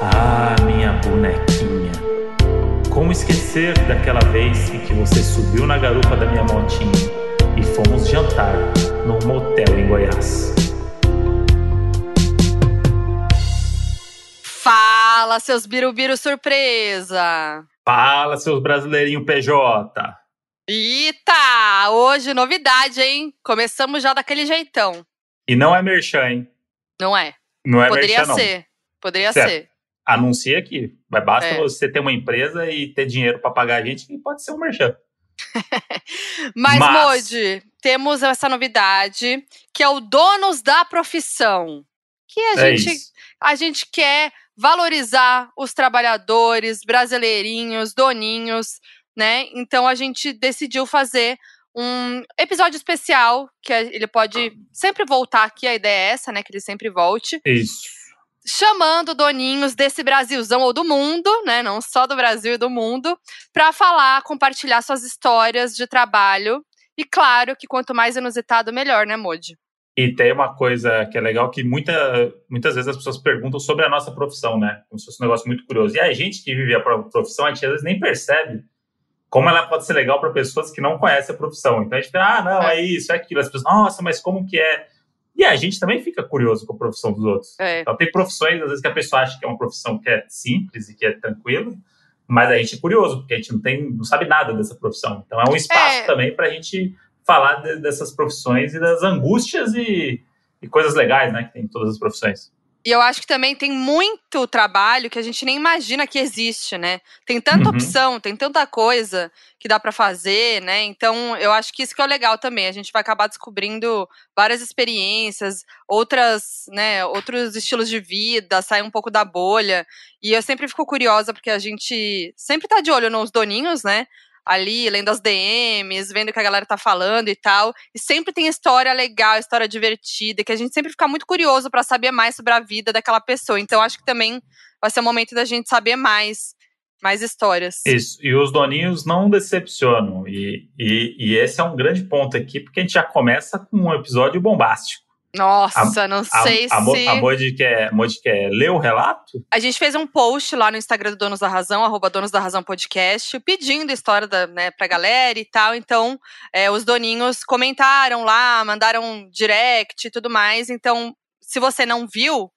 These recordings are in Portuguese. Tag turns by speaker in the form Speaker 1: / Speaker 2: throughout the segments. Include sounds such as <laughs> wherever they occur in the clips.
Speaker 1: Ah, minha bonequinha. Como esquecer daquela vez em que você subiu na garupa da minha motinha e fomos jantar num motel em Goiás?
Speaker 2: Fala, seus birubiru surpresa!
Speaker 1: Fala, seus brasileirinho PJ.
Speaker 2: Eita! Hoje novidade, hein? Começamos já daquele jeitão.
Speaker 1: E não é merchan, hein?
Speaker 2: Não é?
Speaker 1: Não é
Speaker 2: Poderia
Speaker 1: merchan, não.
Speaker 2: ser. Poderia
Speaker 1: Certo.
Speaker 2: ser.
Speaker 1: Anuncia aqui. Mas basta
Speaker 2: É.
Speaker 1: você ter uma empresa e ter dinheiro pra pagar a gente que pode ser um merchan. <laughs>
Speaker 2: Mas,
Speaker 1: Mas-
Speaker 2: Modi, temos essa novidade, que é o donos da profissão. Que a
Speaker 1: É
Speaker 2: gente
Speaker 1: isso.
Speaker 2: a gente quer valorizar os trabalhadores brasileirinhos, doninhos, né? Então a gente decidiu fazer um episódio especial que ele pode sempre voltar aqui, a ideia é essa, né? Que ele sempre volte,
Speaker 1: Isso.
Speaker 2: chamando doninhos desse Brasilzão ou do mundo, né? Não só do Brasil e do mundo, para falar, compartilhar suas histórias de trabalho. E claro que quanto mais inusitado, melhor, né, Modi?
Speaker 1: E tem uma coisa que é legal que muita, muitas vezes as pessoas perguntam sobre a nossa profissão, né? Como se fosse um negócio muito curioso. E a gente que vive a pro- profissão, a gente às vezes nem percebe como ela pode ser legal para pessoas que não conhecem a profissão. Então a gente fica, ah, não, é,
Speaker 2: É.
Speaker 1: isso, é aquilo. As pessoas, nossa, mas como que é? E a gente também fica curioso com a profissão dos outros.
Speaker 2: É.
Speaker 1: Então tem profissões, às vezes, que a pessoa acha que é uma profissão que é simples e que é tranquila, mas a gente é curioso, porque a gente não, tem, não sabe nada dessa profissão. Então é um espaço
Speaker 2: É.
Speaker 1: também para a gente falar de- dessas profissões e das angústias e, e coisas legais, né, que tem em todas as profissões.
Speaker 2: E eu acho que também tem muito trabalho que a gente nem imagina que existe, né? Tem tanta
Speaker 1: Uhum.
Speaker 2: opção, tem tanta coisa que dá pra fazer, né? Então, eu acho que isso que é o legal também. A gente vai acabar descobrindo várias experiências, outras, né, outros estilos de vida, sair um pouco da bolha. E eu sempre fico curiosa porque a gente sempre tá de olho nos doninhos, né? Ali, lendo as DMs, vendo o que a galera tá falando e tal. E sempre tem história legal, história divertida, que a gente sempre fica muito curioso pra saber mais sobre a vida daquela pessoa. Então, acho que também vai ser o momento da gente saber mais, mais histórias.
Speaker 1: Isso, e os doninhos não decepcionam. E, e, e esse é um grande ponto aqui, porque a gente já começa com um episódio bombástico.
Speaker 2: Nossa, não
Speaker 1: A,
Speaker 2: sei
Speaker 1: a,
Speaker 2: se.
Speaker 1: a Modi quer, Modi quer ler o relato?
Speaker 2: A gente fez um post lá no Instagram do Donos da Razão, arroba Donos da Razão Podcast, pedindo a história da, né, pra galera e tal. Então, é, os doninhos comentaram lá, mandaram direct e tudo mais. Então, se você não viu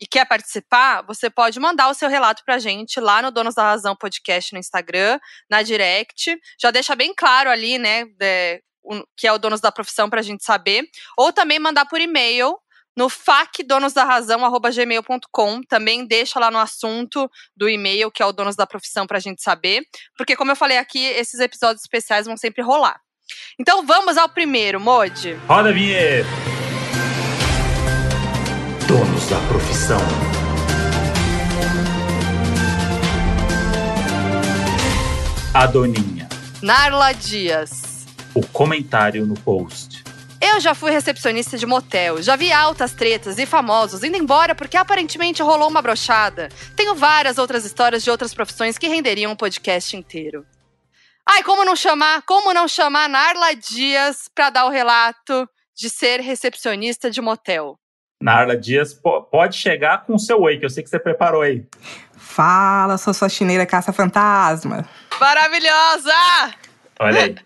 Speaker 2: e quer participar, você pode mandar o seu relato pra gente lá no Donos da Razão Podcast no Instagram, na direct. Já deixa bem claro ali, né, é, o- que é o Donos da Profissão pra gente saber. Ou também mandar por e-mail no facdonosdarrazão.gmail.com. Também deixa lá no assunto do e-mail, que é o Donos da Profissão, pra gente saber. Porque, como eu falei aqui, esses episódios especiais vão sempre rolar. Então vamos ao primeiro, Modi.
Speaker 1: Roda a vinheta! Donos da profissão. A Doninha.
Speaker 2: Narla Dias.
Speaker 1: O comentário no post.
Speaker 2: Eu já fui recepcionista de motel, já vi altas tretas e famosos indo embora porque aparentemente rolou uma brochada. Tenho várias outras histórias de outras profissões que renderiam um podcast inteiro. Ai, como não chamar, como não chamar Narla Dias pra dar o relato de ser recepcionista de motel?
Speaker 1: Narla Dias po- pode chegar com o seu oi, que eu sei que você preparou aí.
Speaker 3: Fala, sou sua chineira caça-fantasma.
Speaker 2: Maravilhosa!
Speaker 1: Olha aí.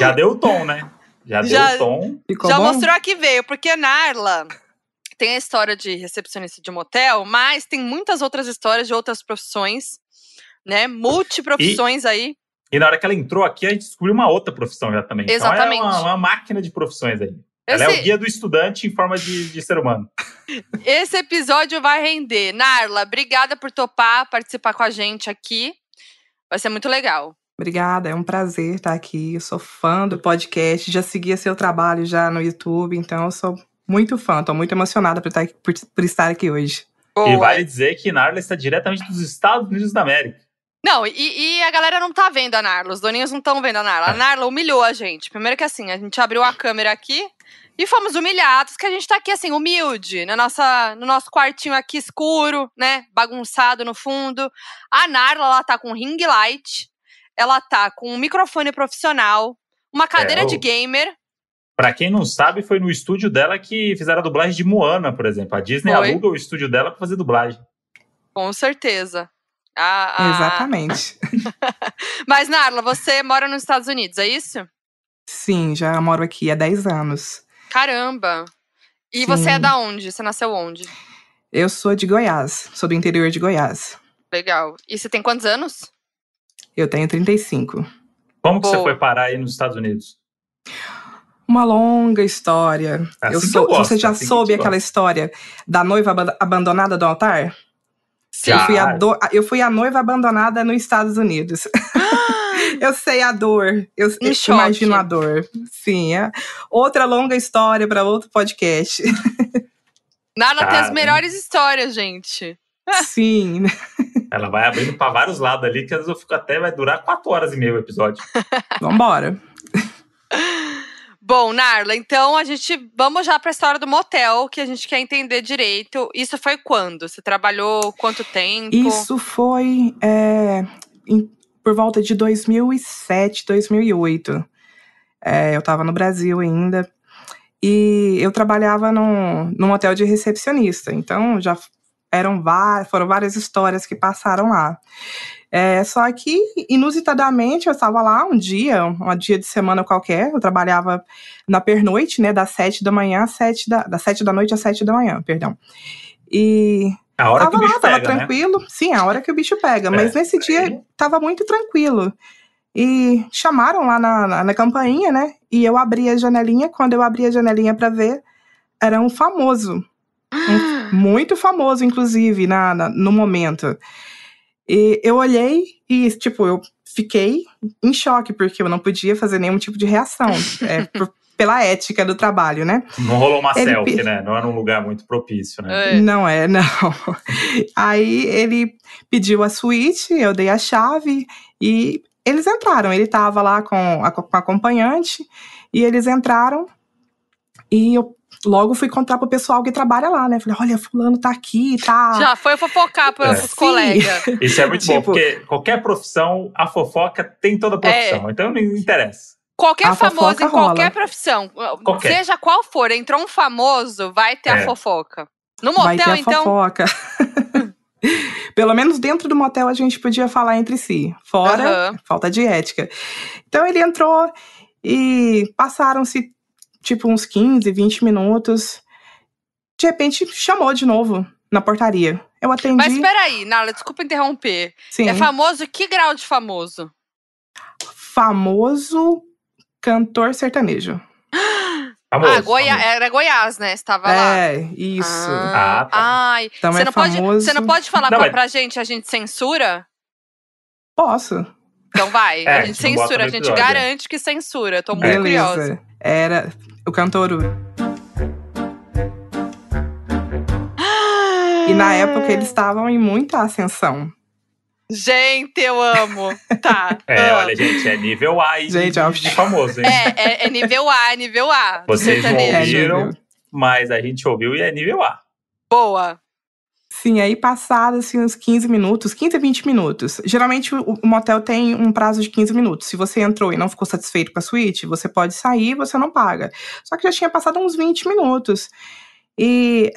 Speaker 1: Já deu o tom, né? Já deu
Speaker 2: Já-
Speaker 1: o tom.
Speaker 3: Ficou
Speaker 2: Já
Speaker 3: bom?
Speaker 2: mostrou a que veio, porque Narla tem a história de recepcionista de motel, mas tem muitas outras histórias de outras profissões, né? Multiprofissões aí.
Speaker 1: E na hora que ela entrou aqui, a gente descobriu uma outra profissão já também.
Speaker 2: Exatamente.
Speaker 1: Então é uma, uma máquina de profissões aí. Ela é
Speaker 2: Esse,
Speaker 1: o guia do estudante em forma de, de ser humano.
Speaker 2: esse episódio vai render. Narla, obrigada por topar participar com a gente aqui. Vai ser muito legal.
Speaker 3: Obrigada, é um prazer estar aqui. Eu sou fã do podcast, já seguia seu trabalho já no YouTube, então eu sou muito fã, tô muito emocionada por estar, aqui- por- por estar aqui hoje.
Speaker 1: E vale dizer que Narla está diretamente dos Estados Unidos da América.
Speaker 2: Não, e, e a galera não tá vendo a Narla, os doninhos não estão vendo a Narla. A
Speaker 1: É.
Speaker 2: Narla humilhou a gente. Primeiro que assim, a gente abriu a câmera aqui e fomos humilhados, que a gente tá aqui assim, humilde, na nossa, no nosso quartinho aqui escuro, né, bagunçado no fundo. A Narla, ela tá com ring light, ela tá com um microfone profissional, uma cadeira
Speaker 1: É,
Speaker 2: de
Speaker 1: o-
Speaker 2: gamer,
Speaker 1: Pra quem não sabe, foi no estúdio dela que fizeram a dublagem de Moana, por exemplo. A Disney
Speaker 2: Foi.
Speaker 1: aluga o estúdio dela pra fazer dublagem.
Speaker 2: Com certeza. Ah, ah.
Speaker 3: Exatamente. <laughs>
Speaker 2: Mas, Narla, você mora nos Estados Unidos, é isso?
Speaker 3: Sim, já moro aqui há 10 anos.
Speaker 2: Caramba! E
Speaker 3: Sim.
Speaker 2: você é da onde? Você nasceu onde?
Speaker 3: Eu sou de Goiás, sou do interior de Goiás.
Speaker 2: Legal. E você tem quantos anos?
Speaker 3: Eu tenho 35.
Speaker 1: Como que você
Speaker 2: Boa.
Speaker 1: foi parar aí nos Estados Unidos?
Speaker 3: Uma longa história.
Speaker 1: Assim
Speaker 3: eu
Speaker 1: que
Speaker 3: sou,
Speaker 1: eu gosto,
Speaker 3: você já
Speaker 1: assim
Speaker 3: soube aquela história da noiva aban- abandonada do altar?
Speaker 2: Sim.
Speaker 3: Eu fui, a do- eu fui a noiva abandonada nos Estados Unidos. <gasps> eu sei a dor. Eu
Speaker 2: Em
Speaker 3: eu
Speaker 2: choque.
Speaker 3: imagino a dor. Sim, é outra longa história para outro podcast.
Speaker 2: Narla tem as melhores histórias, gente.
Speaker 3: Sim.
Speaker 1: Ela vai abrindo pra vários lados ali, que às vezes eu fico até, vai durar quatro horas e meia o episódio. <laughs>
Speaker 3: Vambora.
Speaker 2: Bom, Narla, então a gente vamos já para a história do motel, que a gente quer entender direito. Isso foi quando? Você trabalhou quanto tempo?
Speaker 3: Isso foi é, em- por volta de 2007, 2008. É, eu estava no Brasil ainda. E eu trabalhava num, num hotel de recepcionista. Então, já eram foram várias histórias que passaram lá. É, só que, inusitadamente, eu estava lá um dia, um dia de semana qualquer. Eu trabalhava na pernoite, né? Das sete da manhã às sete da, das sete da noite às sete da manhã, perdão. E
Speaker 1: A hora
Speaker 3: tava
Speaker 1: que o bicho
Speaker 3: lá, tava
Speaker 1: pega, né?
Speaker 3: tranquilo. Sim, a hora que o bicho pega. Mas
Speaker 1: É,
Speaker 3: nesse dia
Speaker 1: aí-
Speaker 3: tava muito tranquilo. E chamaram lá na, na, na campainha, né? E eu abri a janelinha. Quando eu abri a janelinha pra ver, era um famoso. Um- muito famoso, inclusive, na, na- no momento. E eu olhei e, tipo, eu fiquei em choque, porque eu não podia fazer nenhum tipo de reação. é, <laughs> por- pela ética do trabalho, né?
Speaker 1: Não rolou uma
Speaker 3: Ele
Speaker 1: selfie,
Speaker 3: pe-
Speaker 1: né? Não era um lugar muito propício, né?
Speaker 2: É.
Speaker 3: Não é, não. Aí ele pediu a suíte, eu dei a chave e eles entraram. Ele tava lá com a, com a acompanhante e eles entraram e eu logo fui contar pro pessoal que trabalha lá, né? Falei, olha, fulano tá aqui, tá.
Speaker 2: Já foi fofocar para
Speaker 1: É.
Speaker 2: os colegas.
Speaker 1: Isso é muito bom,
Speaker 3: Tipo-
Speaker 1: porque qualquer profissão, a fofoca tem toda profissão. Então não interessa.
Speaker 2: Qualquer
Speaker 3: A
Speaker 2: famoso em qualquer
Speaker 3: rola.
Speaker 2: profissão,
Speaker 1: Qualquer.
Speaker 2: seja qual for, entrou um famoso, vai ter a
Speaker 1: É.
Speaker 2: fofoca. No
Speaker 3: Vai ter
Speaker 2: motel,
Speaker 3: a
Speaker 2: então.
Speaker 3: fofoca. <laughs> Pelo menos dentro do motel a gente podia falar entre si. Fora,
Speaker 2: Aham.
Speaker 3: falta de ética. Então ele entrou e passaram-se tipo uns 15, 20 minutos. De repente chamou de novo na portaria. Eu atendi.
Speaker 2: Mas peraí, Nala, desculpa interromper.
Speaker 3: sim,
Speaker 2: É famoso que grau de famoso?
Speaker 3: famoso cantor sertanejo. <gasps>
Speaker 1: Famoso,
Speaker 2: ah, Goiá-
Speaker 1: famoso.
Speaker 2: era Goiás, né? Estava lá.
Speaker 3: É, isso.
Speaker 2: Ah,
Speaker 1: Ah, tá.
Speaker 2: Ai,
Speaker 3: Então
Speaker 2: você,
Speaker 3: é
Speaker 2: não pode,
Speaker 3: famoso.
Speaker 2: você não pode falar
Speaker 1: Não,
Speaker 2: pra,
Speaker 1: mas-
Speaker 2: pra gente, a gente censura?
Speaker 3: Posso.
Speaker 2: Então vai,
Speaker 1: É,
Speaker 2: a gente censura, a gente
Speaker 1: é.
Speaker 2: garante que censura. Tô muito
Speaker 3: Beleza.
Speaker 2: curiosa.
Speaker 3: Era o cantor. E na época eles estavam em muita ascensão.
Speaker 2: Gente, eu amo. Tá. <laughs>
Speaker 1: É,
Speaker 2: ah.
Speaker 1: olha, gente, é nível A e
Speaker 3: Gente, ó.
Speaker 1: de famoso, hein?
Speaker 2: É, é, é nível A, é nível A.
Speaker 1: Vocês não.
Speaker 3: É,
Speaker 1: ouviram, mas a gente ouviu e é nível A.
Speaker 2: Boa.
Speaker 3: Sim, aí passados assim, uns 15 minutos, 15 a 20 minutos. Geralmente o, o motel tem um prazo de 15 minutos. Se você entrou e não ficou satisfeito com a suíte, você pode sair, você não paga. Só que já tinha passado uns 20 minutos. E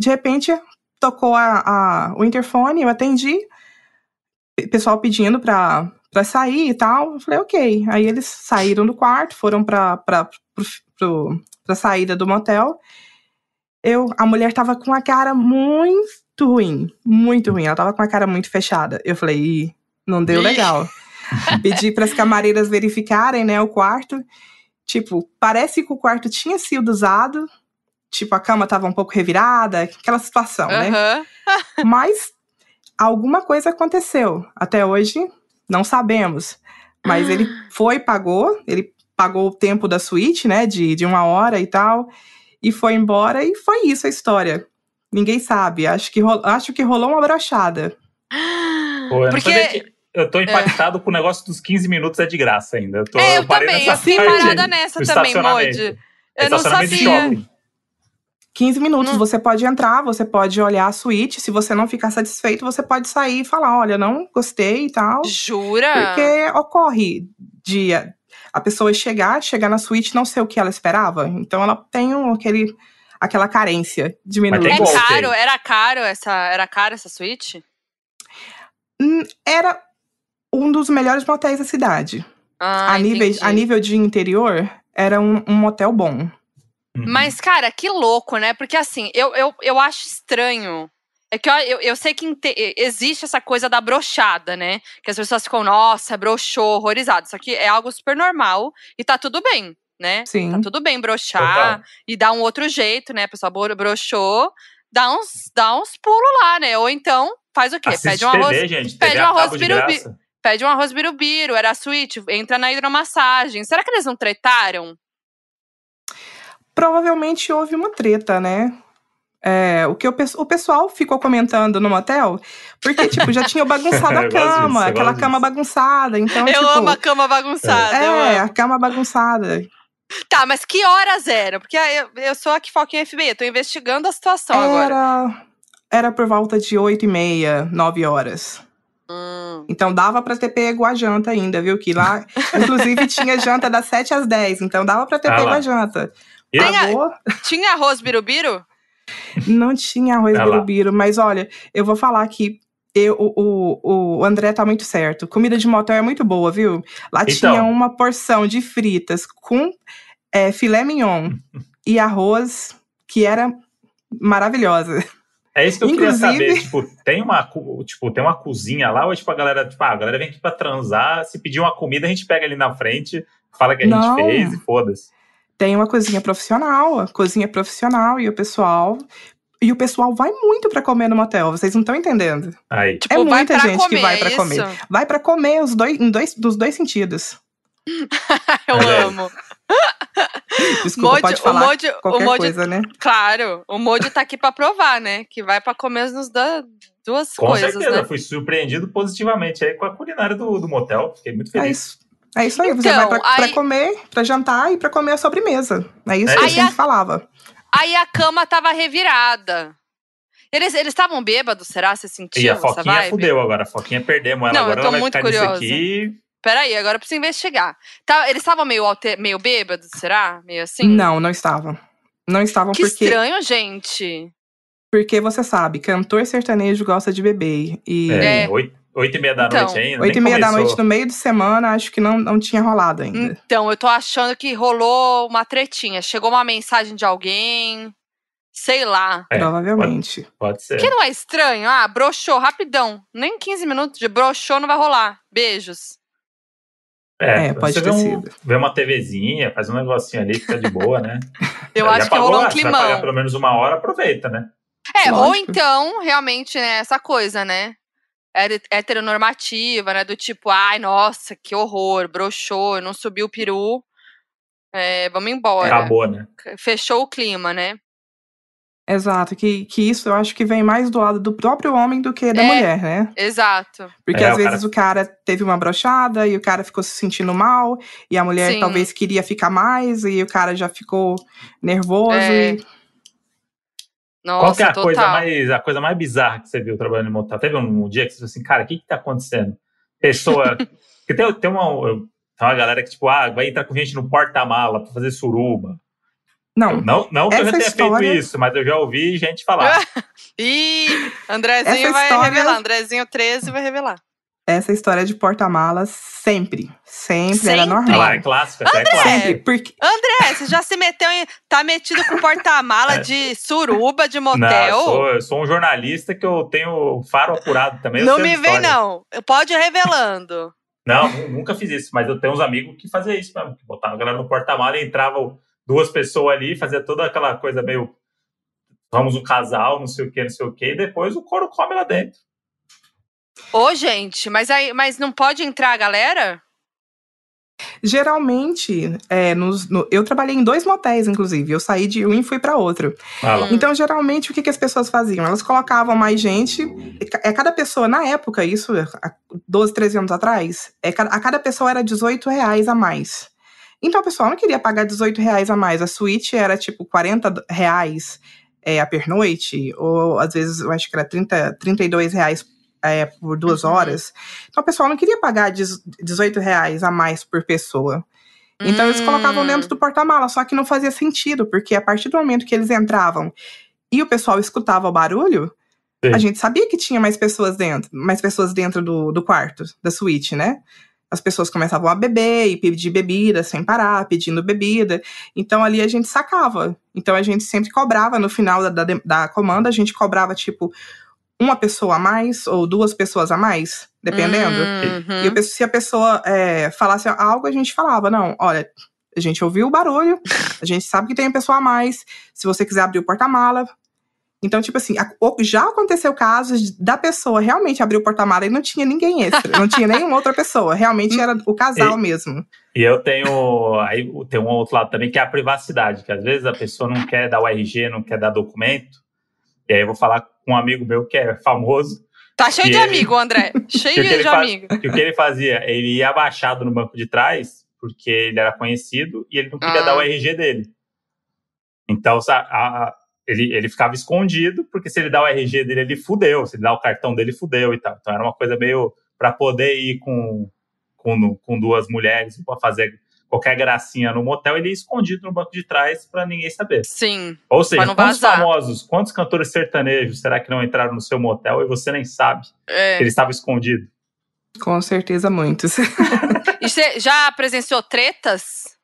Speaker 3: de repente tocou a, a- o interfone, eu atendi, pessoal pedindo pra, pra sair e tal. Eu falei, ok. Aí eles saíram do quarto, foram pra, pra, pro, pro, pra saída do motel. Eu, a mulher tava com a cara muito ruim, muito ruim. Ela tava com a cara muito fechada. Eu falei, Ih, não deu legal. <laughs> Pedi para as camareiras verificarem, né, o quarto. Tipo, parece que o quarto tinha sido usado. Tipo, a cama tava um pouco revirada, aquela situação, né? <laughs> Mas alguma coisa aconteceu. Até hoje, não sabemos. Mas ele foi, pagou, ele pagou o tempo da suíte, né? De, de uma hora e tal. E foi embora, e foi isso a história. Ninguém sabe. Acho que, ro- acho que rolou uma brochada. <gasps>
Speaker 1: Pô, eu, não
Speaker 2: Porque-
Speaker 1: eu tô impactado com o negócio dos 15 minutos é de graça ainda. Eu, tô,
Speaker 2: É, eu
Speaker 1: parei
Speaker 2: também,
Speaker 1: nessa
Speaker 2: eu fiquei
Speaker 1: parte
Speaker 2: parada nessa também. Modi. Eu não
Speaker 1: Estacionamento de
Speaker 2: sabia.
Speaker 1: shopping.
Speaker 3: 15 minutos,
Speaker 2: Não-
Speaker 3: você pode entrar, você pode olhar a suíte. Se você não ficar satisfeito, você pode sair e falar: olha, não gostei e tal.
Speaker 2: Jura?
Speaker 3: Porque ocorre de. a pessoa chegar, chegar na suíte não ser o que ela esperava. Então ela tem um, aquele, aquela carência diminuída.
Speaker 2: É caro, era caro essa, era caro essa suíte?
Speaker 3: Hum, Era um dos melhores motéis da cidade.
Speaker 2: Ah,
Speaker 3: a, nível,
Speaker 2: entendi.
Speaker 3: a nível de interior, era um, um motel bom.
Speaker 1: Uhum.
Speaker 2: Mas, cara, que louco, né? Porque assim, eu, eu, eu acho estranho. É que eu, eu, eu sei que existe essa coisa da brochada, né? Que as pessoas ficam, nossa, broxou, horrorizado. Isso aqui é algo super normal e tá tudo bem, né?
Speaker 3: Sim.
Speaker 2: Tá tudo bem brochar
Speaker 1: Total.
Speaker 2: e dar um outro jeito, né? A pessoa bro- broxou, dá uns, dá uns pulos lá, né? Ou então faz o quê?
Speaker 1: Assiste
Speaker 2: Pede um
Speaker 1: TV,
Speaker 2: arroz,
Speaker 1: gente.
Speaker 2: pede um arroz birubi. pede um arroz birubiru, era a suíte, entra na hidromassagem. Será que eles não tretaram?
Speaker 3: Provavelmente houve uma treta, né? É, o que o, o pessoal ficou comentando no motel, porque, <laughs> tipo, já tinha bagunçado a <laughs>
Speaker 1: disso,
Speaker 3: cama,
Speaker 1: eu
Speaker 3: aquela cama
Speaker 1: disso.
Speaker 3: bagunçada. Então,
Speaker 2: eu
Speaker 3: tipo,
Speaker 2: amo a cama bagunçada.
Speaker 3: É,
Speaker 2: amo.
Speaker 3: a cama bagunçada.
Speaker 2: Tá, mas que horas eram? Porque eu, eu sou a que foca em FBI, eu tô investigando a situação agora.
Speaker 3: Era, era por volta de 8 e meia, 9 horas.
Speaker 2: Hum.
Speaker 3: Então dava pra ter pego a janta ainda, viu? Que lá, inclusive, <laughs> tinha janta das 7 às 10. Então dava pra ter
Speaker 1: Ah
Speaker 3: pego
Speaker 1: lá.
Speaker 3: a janta.
Speaker 1: E-
Speaker 2: Tem a-
Speaker 3: Pagou,
Speaker 2: Tinha arroz birubiru?
Speaker 3: não tinha arroz
Speaker 1: Ah lá.
Speaker 3: birubiru. Mas olha, eu vou falar que eu, o, o, o André tá muito certo. Comida de motel é muito boa, viu? Lá
Speaker 1: Então.
Speaker 3: tinha uma porção de fritas com é, filé mignon <laughs> e arroz que era maravilhosa.
Speaker 1: É isso que eu
Speaker 3: Inclusive-
Speaker 1: queria saber. Tipo, tem uma, tipo, tem uma cozinha lá, ou tipo, a galera, tipo, ah, a galera vem aqui pra transar, se pedir uma comida, a gente pega ali na frente, fala que a
Speaker 3: Não.
Speaker 1: gente fez e foda-se.
Speaker 3: Tem uma cozinha profissional, a cozinha profissional e o pessoal. E o pessoal vai muito pra comer no motel, vocês não estão entendendo.
Speaker 1: Aí.
Speaker 2: Tipo,
Speaker 3: É
Speaker 2: vai
Speaker 3: muita
Speaker 2: pra
Speaker 3: gente que
Speaker 2: comer,
Speaker 3: vai pra
Speaker 2: é
Speaker 3: comer. Vai pra comer os dois, em dois, dos dois sentidos. <laughs>
Speaker 2: Eu
Speaker 1: É.
Speaker 2: amo. <laughs>
Speaker 3: Desculpa,
Speaker 2: Modi-
Speaker 3: pode falar
Speaker 2: o Modi, o
Speaker 3: qualquer
Speaker 2: Modi,
Speaker 3: coisa, né?
Speaker 2: claro, o Modi tá aqui pra provar, né? Que vai pra comer nos da, duas
Speaker 1: Com
Speaker 2: coisas,
Speaker 1: certeza,
Speaker 2: né?
Speaker 1: eu fui surpreendido positivamente aí com a culinária do, do motel. Fiquei muito
Speaker 3: É
Speaker 1: feliz.
Speaker 3: isso. É isso aí, você
Speaker 2: Então,
Speaker 3: vai pra, pra
Speaker 2: aí-
Speaker 3: comer, pra jantar e pra comer a sobremesa. É isso
Speaker 1: É
Speaker 3: que eu
Speaker 1: isso.
Speaker 3: sempre falava.
Speaker 2: Aí a cama tava revirada. Eles eles estavam bêbados, será? Você sentiu
Speaker 1: E a Foquinha
Speaker 2: vibe?
Speaker 1: fudeu agora. A Foquinha perdemos ela.
Speaker 2: Não, eu
Speaker 1: agora
Speaker 2: tô
Speaker 1: ela
Speaker 2: muito curiosa.
Speaker 1: aqui.
Speaker 2: Peraí, agora eu preciso investigar. Tá, eles estavam meio, alter, meio bêbados, será? Meio assim?
Speaker 3: Não, não estavam. Não estavam
Speaker 2: Que
Speaker 3: porque,
Speaker 2: estranho, gente.
Speaker 3: porque você sabe, cantor sertanejo gosta de beber. E
Speaker 1: É,
Speaker 2: É.
Speaker 1: Oito, e meia da
Speaker 2: Então,
Speaker 1: noite ainda.
Speaker 3: oito e meia da
Speaker 1: começou.
Speaker 3: noite no meio de semana, acho que não, não tinha rolado ainda.
Speaker 2: Então, eu tô achando que rolou uma tretinha. Chegou uma mensagem de alguém. Sei lá.
Speaker 1: É,
Speaker 3: Provavelmente.
Speaker 1: Pode ser.
Speaker 2: Que não é estranho? Ah, broxou, rapidão. Nem 15 minutos de broxou não vai rolar. Beijos.
Speaker 3: É, pode
Speaker 1: você
Speaker 3: ter
Speaker 1: vê, um,
Speaker 3: sido.
Speaker 1: vê uma TVzinha, faz um negocinho ali, fica de boa, né? <laughs>
Speaker 2: Eu
Speaker 1: Já
Speaker 2: acho que
Speaker 1: pagou
Speaker 2: rolou um
Speaker 1: você vai pagar
Speaker 2: climão.
Speaker 1: pelo menos uma hora, aproveita, né?
Speaker 2: É, ou
Speaker 3: Lógico.
Speaker 2: então, realmente, né, essa coisa, né? Hete- Heteronormativa, né? Do tipo, ai, nossa, que horror, broxou, não subiu o peru. É, vamos embora.
Speaker 1: Acabou, né?
Speaker 2: Fechou o clima, né?
Speaker 3: Exato, que, que isso eu acho que vem mais do lado do próprio homem do que da
Speaker 2: É.
Speaker 3: mulher, né?
Speaker 2: Exato.
Speaker 3: Porque
Speaker 1: É,
Speaker 3: às
Speaker 1: o cara-
Speaker 3: vezes o cara teve uma brochada e o cara ficou se sentindo mal, e a mulher
Speaker 2: Sim.
Speaker 3: talvez queria ficar mais, e o cara já ficou nervoso.
Speaker 2: É.
Speaker 3: E...
Speaker 2: Nossa,
Speaker 1: Qual que é a
Speaker 2: total.
Speaker 1: coisa, mais, a coisa mais bizarra que você viu trabalhando em motel? Teve um, dia que você falou assim, cara, o que que tá acontecendo? Pessoa... <laughs> Porque tem, tem, uma, tem uma galera que, tipo, ah, vai entrar com gente no porta-mala pra fazer suruba.
Speaker 3: Não,
Speaker 1: Não, não que eu já tenha
Speaker 3: história-
Speaker 1: feito isso, mas eu já ouvi gente falar. <laughs>
Speaker 2: Ih, Andrezinho
Speaker 3: Essa
Speaker 2: vai
Speaker 3: história-
Speaker 2: revelar. Andrezinho 13 vai revelar.
Speaker 3: Essa história de porta-malas sempre, sempre, era
Speaker 2: Sempre?
Speaker 1: Ah
Speaker 3: normal.
Speaker 1: lá, é clássico, até é
Speaker 2: André!
Speaker 1: clássico.
Speaker 3: Sempre, porque
Speaker 2: André, você já se meteu em. Tá metido com porta-mala de suruba, de motel?
Speaker 1: É. Não, eu sou, eu sou um jornalista que eu tenho faro apurado também.
Speaker 2: Não me vem, não. Pode ir revelando.
Speaker 1: Não, nu- nunca fiz isso, mas eu tenho uns amigos que faziam isso mesmo. que Botavam a galera no porta-mala e entravam duas pessoas ali, fazia toda aquela coisa meio. Vamos um casal, não sei o que, não sei o que, e depois o couro come lá dentro.
Speaker 2: Ô, gente, mas aí, mas não pode entrar a galera?
Speaker 3: geralmente, é, nos- no- eu trabalhei em dois motéis, inclusive. Eu saí de um e fui para outro.
Speaker 1: Ah.
Speaker 3: Então, geralmente, o que, que as pessoas faziam? Elas colocavam mais gente. É cada pessoa, na época, isso, há 12, 13 anos atrás, é, a cada pessoa era 18 reais a mais. Então, o pessoal não queria pagar 18 reais a mais. A suíte era tipo 40 reais é, a pernoite, ou às vezes eu acho que era 30, 32 reais é, por duas
Speaker 2: Uhum.
Speaker 3: horas. Então, o pessoal não queria pagar 18 reais a mais por pessoa. Então eles colocavam
Speaker 2: Hum.
Speaker 3: dentro do porta-mala, só que não fazia sentido, porque a partir do momento que eles entravam e o pessoal escutava o barulho,
Speaker 1: Sim.
Speaker 3: a gente sabia que tinha mais pessoas dentro, mais pessoas dentro do, do quarto, da suíte, né? As pessoas começavam a beber e pedir bebida sem parar, pedindo bebida. Então ali a gente sacava. Então a gente sempre cobrava no final da, da, da comanda, a gente cobrava tipo uma pessoa a mais ou duas pessoas a mais, dependendo.
Speaker 2: Uhum.
Speaker 3: E se a pessoa é, falasse algo, a gente falava, não, olha, a gente ouviu o barulho, a gente sabe que tem uma pessoa a mais, se você quiser abrir o porta-mala. Então, tipo assim, a- já aconteceu casos da pessoa realmente abrir o porta-mala e não tinha ninguém extra, não tinha nenhuma outra pessoa, realmente era o casal
Speaker 1: E-
Speaker 3: mesmo.
Speaker 1: E eu tenho. Aí tem um outro lado também que é a privacidade, que às vezes a pessoa não quer dar o RG, não quer dar documento. E aí eu vou falar com um amigo meu que é famoso,
Speaker 2: Tá cheio de
Speaker 1: ele-
Speaker 2: amigo, André. <laughs> Cheio de
Speaker 1: faz-
Speaker 2: amigo.
Speaker 1: que o que ele fazia? Ele ia abaixado no banco de trás, porque ele era conhecido e ele não queria
Speaker 2: Ah.
Speaker 1: dar o RG dele. Então, a- a- ele, ele ficava escondido, porque se ele dá o RG dele, ele fudeu. Se ele dá o cartão dele, fudeu e tal. Então era uma coisa meio para poder ir com, com, com duas mulheres para fazer qualquer gracinha no motel, ele ia escondido no banco de trás para ninguém saber.
Speaker 2: Sim.
Speaker 1: Ou seja, quantos
Speaker 2: vazar.
Speaker 1: famosos, quantos cantores sertanejos será que não entraram no seu motel e você nem sabe
Speaker 2: É.
Speaker 1: que ele estava escondido?
Speaker 3: Com certeza, muitos. <laughs>
Speaker 2: E você já presenciou tretas?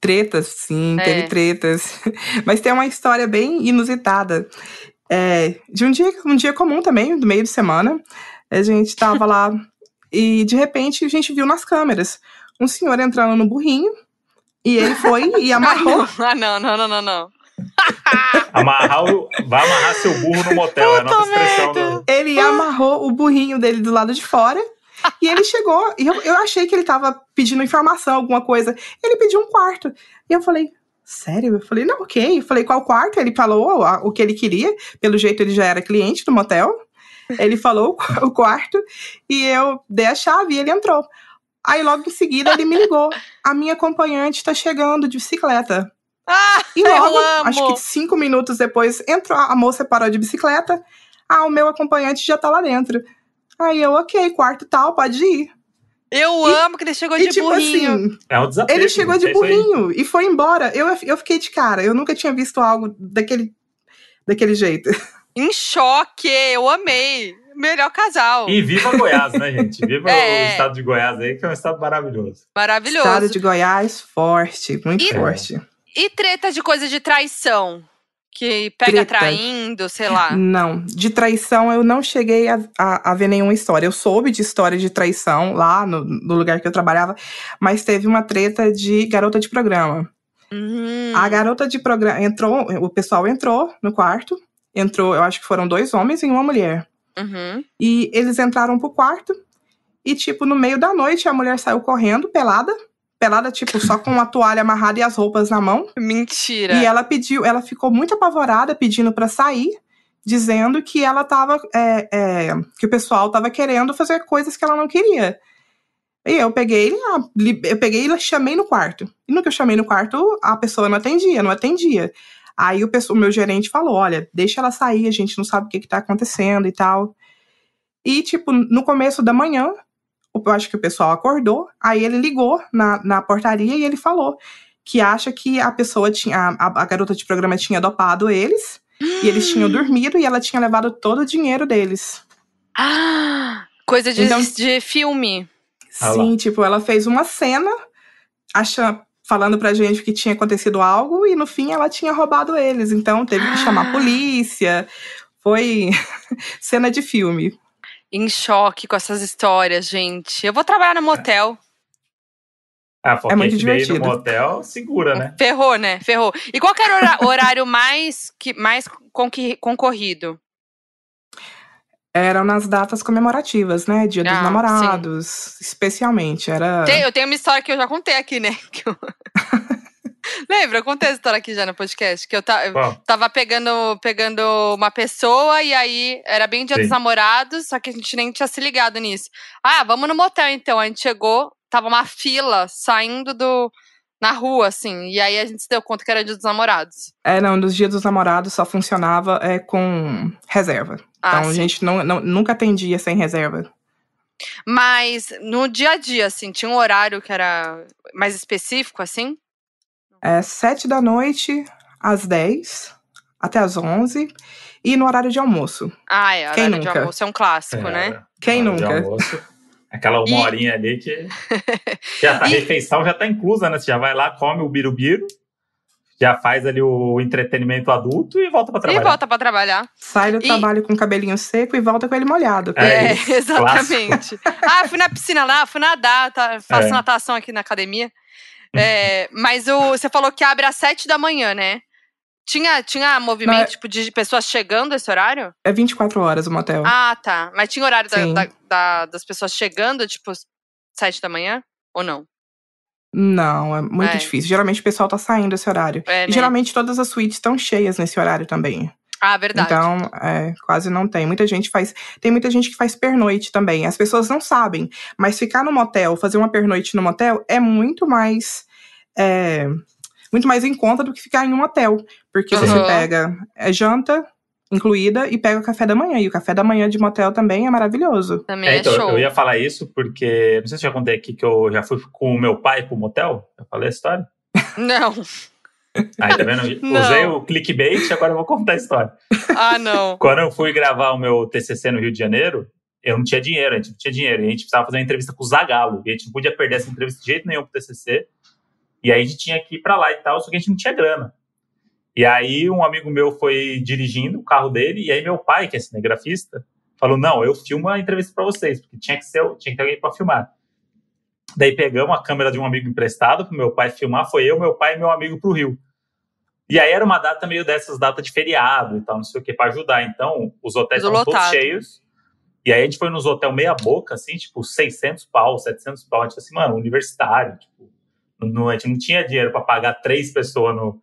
Speaker 3: Tretas, sim,
Speaker 2: É.
Speaker 3: teve tretas. <laughs> Mas tem uma história bem inusitada. É, de um dia, um dia comum também, do meio de semana. A gente tava lá e de repente a gente viu nas câmeras um senhor entrando no burrinho. E ele foi e <laughs> amarrou.
Speaker 2: Ah, não, não, não, não, não. <laughs>
Speaker 1: Amarrar o, vai amarrar seu burro no motel, é a
Speaker 2: Puta
Speaker 1: expressão. Do,
Speaker 3: Ele amarrou o burrinho dele do lado de fora. E ele chegou, e eu, eu achei que ele tava pedindo informação, alguma coisa. Ele pediu um quarto. E eu falei, sério? Eu falei, não, ok. Eu falei, qual quarto? Ele falou a- o que ele queria. Pelo jeito, ele já era cliente do motel. Ele falou o <laughs> quarto. E eu dei a chave e ele entrou. Aí, logo em seguida, ele me ligou. A minha acompanhante tá chegando de bicicleta. <laughs>
Speaker 2: Ah,
Speaker 3: E
Speaker 2: Eu
Speaker 3: logo,
Speaker 2: amo.
Speaker 3: acho que cinco minutos depois, entrou, a moça parou de bicicleta. Ah, o meu acompanhante já tá lá dentro. Aí eu, ok, quarto tal, pode ir.
Speaker 2: eu
Speaker 3: E-
Speaker 2: amo que ele chegou
Speaker 3: e
Speaker 2: de
Speaker 3: tipo
Speaker 2: burrinho.
Speaker 3: assim,
Speaker 1: é um desafio.
Speaker 3: ele chegou de
Speaker 1: é
Speaker 3: burrinho e foi embora. Eu, eu fiquei de cara, eu nunca tinha visto algo daquele, daquele jeito.
Speaker 2: Em choque, eu amei. Melhor casal.
Speaker 1: E viva Goiás, né, gente? Viva <laughs>
Speaker 2: É.
Speaker 1: o estado de Goiás aí, que é um estado maravilhoso.
Speaker 2: Maravilhoso.
Speaker 3: Estado de Goiás, forte, muito
Speaker 2: E-
Speaker 3: forte.
Speaker 2: E treta de coisa de traição? Que pega
Speaker 3: Treta.
Speaker 2: traindo, sei lá.
Speaker 3: Não, de traição eu não cheguei a, a, a ver nenhuma história. Eu soube de história de traição lá no, no lugar que eu trabalhava, mas teve uma treta de garota de programa.
Speaker 2: Uhum.
Speaker 3: A garota de programa entrou, o pessoal entrou no quarto, entrou, eu acho que foram dois homens e uma mulher.
Speaker 2: Uhum.
Speaker 3: E eles entraram pro quarto e, tipo, no meio da noite a mulher saiu correndo, pelada. Pelada, tipo, só com a toalha amarrada e as roupas na mão.
Speaker 2: Mentira.
Speaker 3: E ela pediu, ela ficou muito apavorada, pedindo pra sair, dizendo que ela tava. é, é, que o pessoal tava querendo fazer coisas que ela não queria. E eu peguei, ah, eu peguei e chamei no quarto. E no que eu chamei no quarto, a pessoa não atendia, não atendia. Aí o, pessoa- o meu gerente falou: olha, deixa ela sair, a gente não sabe o que, que tá acontecendo e tal. E, tipo, no começo da manhã, eu acho que o pessoal acordou, aí ele ligou na, na portaria e ele falou que acha que a pessoa tinha, a, a garota de programa tinha dopado eles, e eles tinham <gasps> dormido e ela tinha levado todo o dinheiro deles.
Speaker 2: Ah, <gasps> coisa de,
Speaker 3: Então-
Speaker 2: de filme.
Speaker 1: Ah.
Speaker 3: Sim, tipo, ela fez uma cena achando, falando pra gente que tinha acontecido algo e no fim ela tinha roubado eles. Então teve que chamar
Speaker 2: Ah.
Speaker 3: a polícia. Foi <laughs> cena de filme.
Speaker 2: Em choque com essas histórias, gente. Eu vou trabalhar no motel.
Speaker 1: Ah, porque
Speaker 3: É muito
Speaker 1: daí no
Speaker 3: divertido.
Speaker 1: motel segura, né?
Speaker 2: Ferrou, né? Ferrou. E qual que era o hora- <laughs> horário mais, que, mais concorrido?
Speaker 3: Eram nas datas comemorativas, né? Dia dos
Speaker 2: Ah, sim.
Speaker 3: namorados, especialmente. Era.
Speaker 2: Tem- eu tenho uma história que eu já contei aqui, né? <laughs> Que eu- <laughs> Lembra? Eu contei essa história aqui já no podcast. Que eu, ta- eu tava pegando, pegando uma pessoa e aí era bem dia
Speaker 1: Sim.
Speaker 2: dos namorados, só que a gente nem tinha se ligado nisso. Ah, vamos no motel então. A gente chegou, tava uma fila saindo do. Na rua, assim. E aí a gente se deu conta que era dia dos namorados.
Speaker 3: É, não, nos dias dos namorados só funcionava é, com reserva.
Speaker 2: Ah,
Speaker 3: então a
Speaker 2: sim.
Speaker 3: gente não, não- nunca atendia sem reserva.
Speaker 2: Mas no dia a dia, assim, tinha um horário que era mais específico, assim?
Speaker 3: É sete da noite às 10, até às 11, e no horário de almoço.
Speaker 2: Ah, é,
Speaker 3: Quem
Speaker 2: horário de
Speaker 3: nunca?
Speaker 2: almoço é um clássico,
Speaker 1: É,
Speaker 2: né?
Speaker 3: Quem
Speaker 1: de
Speaker 3: nunca? <laughs>
Speaker 1: Aquela uma
Speaker 2: E-
Speaker 1: horinha ali que. <laughs> Já tá, a
Speaker 2: E-
Speaker 1: refeição já tá inclusa, né? Você já vai lá, come o birubiru, já faz ali o entretenimento adulto e volta pra
Speaker 2: E
Speaker 1: trabalhar.
Speaker 2: volta pra trabalhar.
Speaker 3: Sai do
Speaker 2: E-
Speaker 3: trabalho com o cabelinho seco e volta com ele molhado.
Speaker 1: É
Speaker 2: É,
Speaker 1: isso, <laughs>
Speaker 2: exatamente. ah, fui na piscina lá, fui nadar, tá, faço
Speaker 1: É.
Speaker 2: natação aqui na academia. É, mas o, você falou que abre às sete da manhã, né? Tinha, tinha movimento,
Speaker 3: Não,
Speaker 2: tipo, de pessoas chegando esse horário?
Speaker 3: É 24 horas o motel.
Speaker 2: Ah, tá. Mas tinha horário da- da- da- das pessoas chegando, tipo, sete da manhã? Ou não?
Speaker 3: Não, é muito
Speaker 2: É.
Speaker 3: difícil. Geralmente o pessoal tá saindo esse horário.
Speaker 2: É,
Speaker 3: E
Speaker 2: né?
Speaker 3: geralmente todas as suítes estão cheias nesse horário também.
Speaker 2: Ah, verdade.
Speaker 3: Então, é, quase não tem. Muita gente faz. Tem muita gente que faz pernoite também. As pessoas não sabem. Mas ficar no motel, fazer uma pernoite no motel é muito mais. é, muito mais em conta do que ficar em um hotel. Porque você
Speaker 2: Aham.
Speaker 3: pega é, janta incluída e pega o café da manhã. E o café da manhã de motel também é maravilhoso.
Speaker 2: Também
Speaker 1: É,
Speaker 2: é,
Speaker 1: então,
Speaker 2: show.
Speaker 1: eu ia falar isso porque. Não sei se eu já contei aqui que eu já fui com o meu pai pro motel. Eu falei a história.
Speaker 2: Não. <laughs>
Speaker 1: Aí, tá vendo?
Speaker 2: Não.
Speaker 1: Usei o clickbait, agora eu vou contar a história.
Speaker 2: Ah, não. <laughs>
Speaker 1: Quando eu fui gravar o meu TCC no Rio de Janeiro, eu não tinha dinheiro, a gente não tinha dinheiro. E a gente precisava fazer uma entrevista com o Zagalo. E a gente não podia perder essa entrevista de jeito nenhum pro TCC. E aí a gente tinha que ir pra lá e tal, só que a gente não tinha grana. E aí um amigo meu foi dirigindo o carro dele, e aí meu pai, que é cinegrafista, falou: Não, eu filmo a entrevista pra vocês, porque tinha que, ser, tinha que ter alguém pra filmar. Daí pegamos a câmera de um amigo emprestado pro meu pai filmar, foi eu, meu pai e meu amigo pro Rio. E aí era uma data meio dessas datas de feriado e tal, não sei o que, pra ajudar. Então, os hotéis estavam todos cheios. E aí a gente foi nos hotéis meia boca, assim, tipo, 600 pau, 700 pau. A gente falou assim, mano, universitário, tipo, não, a gente não tinha dinheiro pra pagar três pessoas no...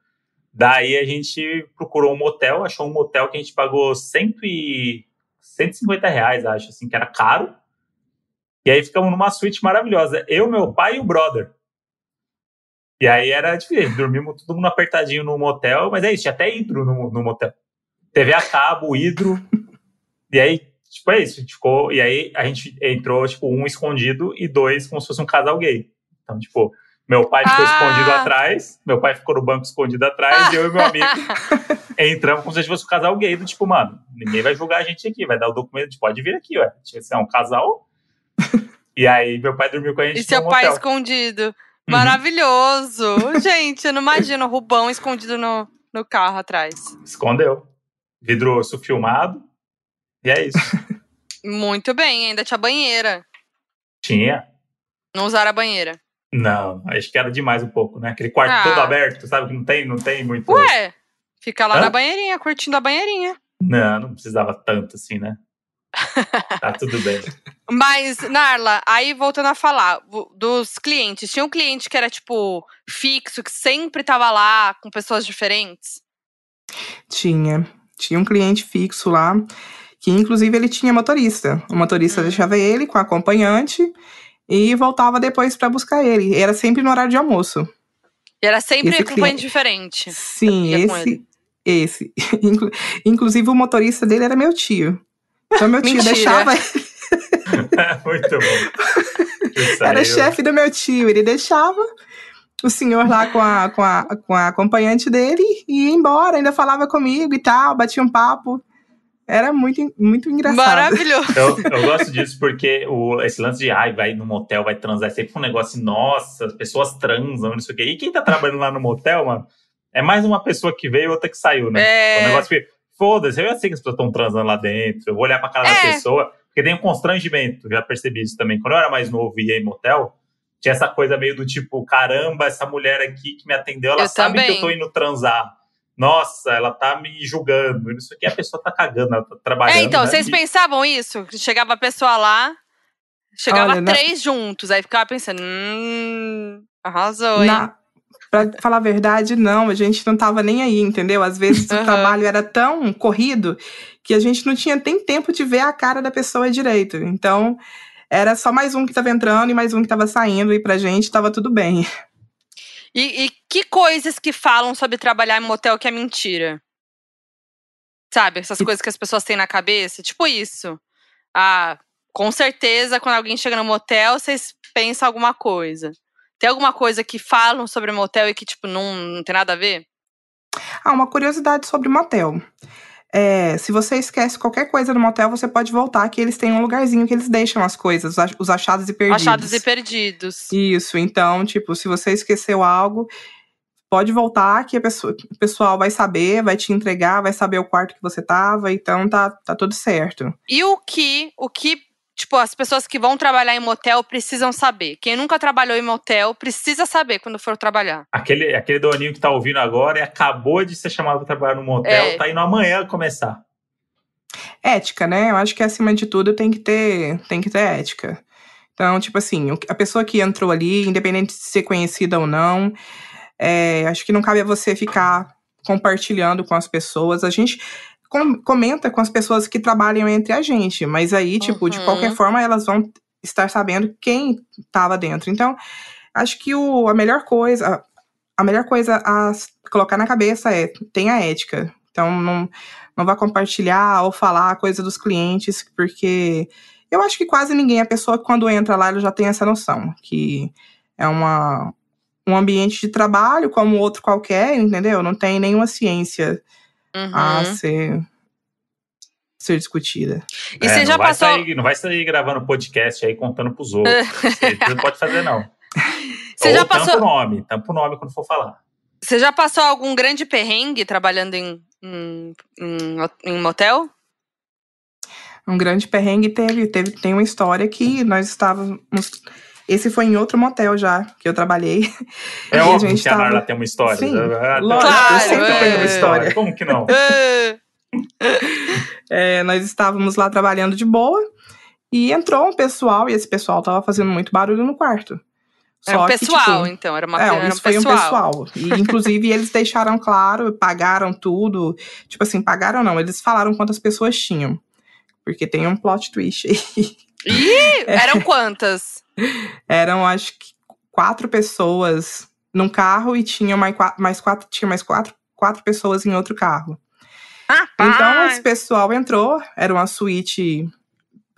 Speaker 1: Daí a gente procurou um motel, achou um motel que a gente pagou cento e... 150 reais, acho, assim, que era caro. E aí ficamos numa suíte maravilhosa. Eu, meu pai e o brother. E aí era difícil, dormimos todo mundo apertadinho no motel, mas é isso, tinha até hidro no, no motel. TV a cabo, hidro. e aí, tipo, é isso, ficou. E aí a gente entrou, tipo, um escondido e dois como se fosse um casal gay. Então, tipo, meu pai ficou
Speaker 2: Ah.
Speaker 1: escondido atrás, meu pai ficou no banco escondido atrás, e eu e meu <laughs> amigo entramos como se fosse um casal gay, do tipo, mano, ninguém vai julgar a gente aqui, vai dar o documento, a gente pode vir aqui, ué. Você é um casal. <laughs> e aí meu pai dormiu com a gente
Speaker 2: E seu pai
Speaker 1: motel.
Speaker 2: escondido.
Speaker 1: Uhum.
Speaker 2: Maravilhoso. Gente, eu não imagino o Rubão escondido no, no carro atrás.
Speaker 1: Escondeu. Vidro osso filmado. E é isso. <laughs>
Speaker 2: Muito bem, ainda tinha banheira.
Speaker 1: Tinha.
Speaker 2: Não usaram a banheira.
Speaker 1: Não, acho que era demais um pouco, né? Aquele quarto
Speaker 2: Ah.
Speaker 1: todo aberto, sabe? Que não tem, não tem muito.
Speaker 2: Ué, fica lá
Speaker 1: Hã?
Speaker 2: na banheirinha, curtindo a banheirinha.
Speaker 1: Não, não precisava tanto assim, né? <laughs> tá tudo bem.
Speaker 2: Mas, Narla, aí voltando a falar dos clientes, tinha um cliente que era, tipo, fixo, que sempre tava lá com pessoas diferentes?
Speaker 3: Tinha. Tinha um cliente fixo lá, que inclusive ele tinha motorista. O motorista
Speaker 2: Hum.
Speaker 3: deixava ele com a acompanhante e voltava depois pra buscar ele. Era sempre no horário de almoço.
Speaker 2: E era sempre
Speaker 3: Esse
Speaker 2: com
Speaker 3: cliente-
Speaker 2: diferente.
Speaker 3: Sim, esse. Esse. <laughs> Inclu- Inclusive, o motorista dele era meu tio. Então, meu tio deixava. <laughs>
Speaker 1: Muito bom.
Speaker 3: Era chefe do meu tio. Ele deixava o senhor lá com a, com, a, com a acompanhante dele e ia embora. Ainda falava comigo e tal, batia um papo. Era muito, muito engraçado.
Speaker 2: Maravilhoso.
Speaker 1: Eu, eu gosto disso porque o, esse lance de ai, vai no motel, vai transar, é sempre um negócio, nossa, as pessoas transam, não sei o quê. E quem tá trabalhando lá no motel, mano, é mais uma pessoa que veio e outra que saiu, né? É um
Speaker 2: É,
Speaker 1: negócio que, foda-se, eu já sei que as pessoas estão transando lá dentro, eu vou olhar pra cara da
Speaker 2: É.
Speaker 1: pessoa, porque tem um constrangimento, já percebi isso também. Quando eu era mais novo e ia em motel, tinha essa coisa meio do tipo, caramba, essa mulher aqui que me atendeu, ela
Speaker 2: Eu
Speaker 1: sabe que
Speaker 2: também.
Speaker 1: eu tô indo transar. Nossa, ela tá me julgando. Isso aqui a pessoa tá cagando, ela tá trabalhando.
Speaker 2: É, então,
Speaker 1: né?
Speaker 2: vocês
Speaker 1: E-
Speaker 2: pensavam isso? Chegava a pessoa lá, chegava
Speaker 3: Olha, na-
Speaker 2: três juntos, aí ficava pensando, hum, arrasou, hein?
Speaker 3: Na, pra falar a verdade, não, a gente não tava nem aí, entendeu? Às vezes
Speaker 2: Aham.
Speaker 3: o trabalho era tão corrido que a gente não tinha nem tempo de ver a cara da pessoa direito. Então, era só mais um que tava entrando e mais um que tava saindo, e pra gente tava tudo bem.
Speaker 2: E, e que coisas que falam sobre trabalhar em motel que é mentira? Sabe, essas coisas que as pessoas têm na cabeça? Tipo isso. Ah, com certeza, quando alguém chega no motel, vocês pensam alguma coisa. Tem alguma coisa que falam sobre motel e que, tipo, não, não tem nada a ver?
Speaker 3: Ah, uma curiosidade sobre motel. É, se você esquece qualquer coisa no motel, você pode voltar, que eles têm um lugarzinho que eles deixam as coisas, os achados e perdidos.
Speaker 2: Achados e perdidos.
Speaker 3: Isso, então, tipo, se você esqueceu algo, pode voltar que a pessoa, o pessoal vai saber, vai te entregar, vai saber o quarto que você tava, então tá, tá tudo certo.
Speaker 2: E o que, o que tipo, as pessoas que vão trabalhar em motel precisam saber. Quem nunca trabalhou em motel precisa saber quando for trabalhar.
Speaker 1: Aquele, aquele doninho que tá ouvindo agora e acabou de ser chamado para trabalhar no motel, é. tá indo amanhã começar.
Speaker 3: Ética, né? Eu acho que acima de tudo tem que ter, tem que ter ética. Então, tipo assim, a pessoa que entrou ali, independente de ser conhecida ou não, é, acho que não cabe a você ficar compartilhando com as pessoas. A gente com, comenta com as pessoas que trabalham entre a gente, mas aí, tipo, uhum. de qualquer forma, elas vão estar sabendo quem estava dentro. Então, acho que o, a melhor coisa, a melhor coisa a colocar na cabeça é tenha ética. Então, não, não vá compartilhar ou falar a coisa dos clientes, porque eu acho que quase ninguém, a pessoa quando entra lá, ela já tem essa noção, que é uma, um ambiente de trabalho como outro qualquer, entendeu? Não tem nenhuma ciência uhum. a ser, ser discutida.
Speaker 2: E é, você já
Speaker 1: vai
Speaker 2: passou.
Speaker 1: Sair, não vai sair gravando podcast aí contando pros outros. <laughs> você não pode fazer, não. <laughs>
Speaker 2: Você
Speaker 1: Ou
Speaker 2: já passou.
Speaker 1: Tampa o nome, tampa o nome quando for falar.
Speaker 2: Você já passou algum grande perrengue trabalhando em, em, em, em motel?
Speaker 3: Um grande perrengue teve, teve. Tem uma história que nós estávamos esse foi em outro motel já, que eu trabalhei. <laughs>
Speaker 1: É óbvio a gente que a Narla tem uma história.
Speaker 3: Sim,
Speaker 1: ah,
Speaker 3: lógico, claro, eu sempre é. tenho uma história.
Speaker 1: Como que não? <laughs>
Speaker 3: é, nós estávamos lá trabalhando de boa e entrou um pessoal, e esse pessoal tava fazendo muito barulho no quarto.
Speaker 2: Era um pessoal, que, tipo, então, era uma
Speaker 3: é,
Speaker 2: era
Speaker 3: isso
Speaker 2: um
Speaker 3: foi
Speaker 2: pessoal.
Speaker 3: um pessoal. E, inclusive, eles deixaram claro, pagaram tudo. Tipo assim, pagaram não, eles falaram quantas pessoas tinham. Porque tem um plot twist aí.
Speaker 2: Ih, <laughs> eram quantas?
Speaker 3: Eram, acho que, quatro pessoas num carro e tinha mais quatro, mais quatro, tinha mais quatro, quatro pessoas em outro carro.
Speaker 2: Ah,
Speaker 3: então, esse pessoal entrou, era uma suíte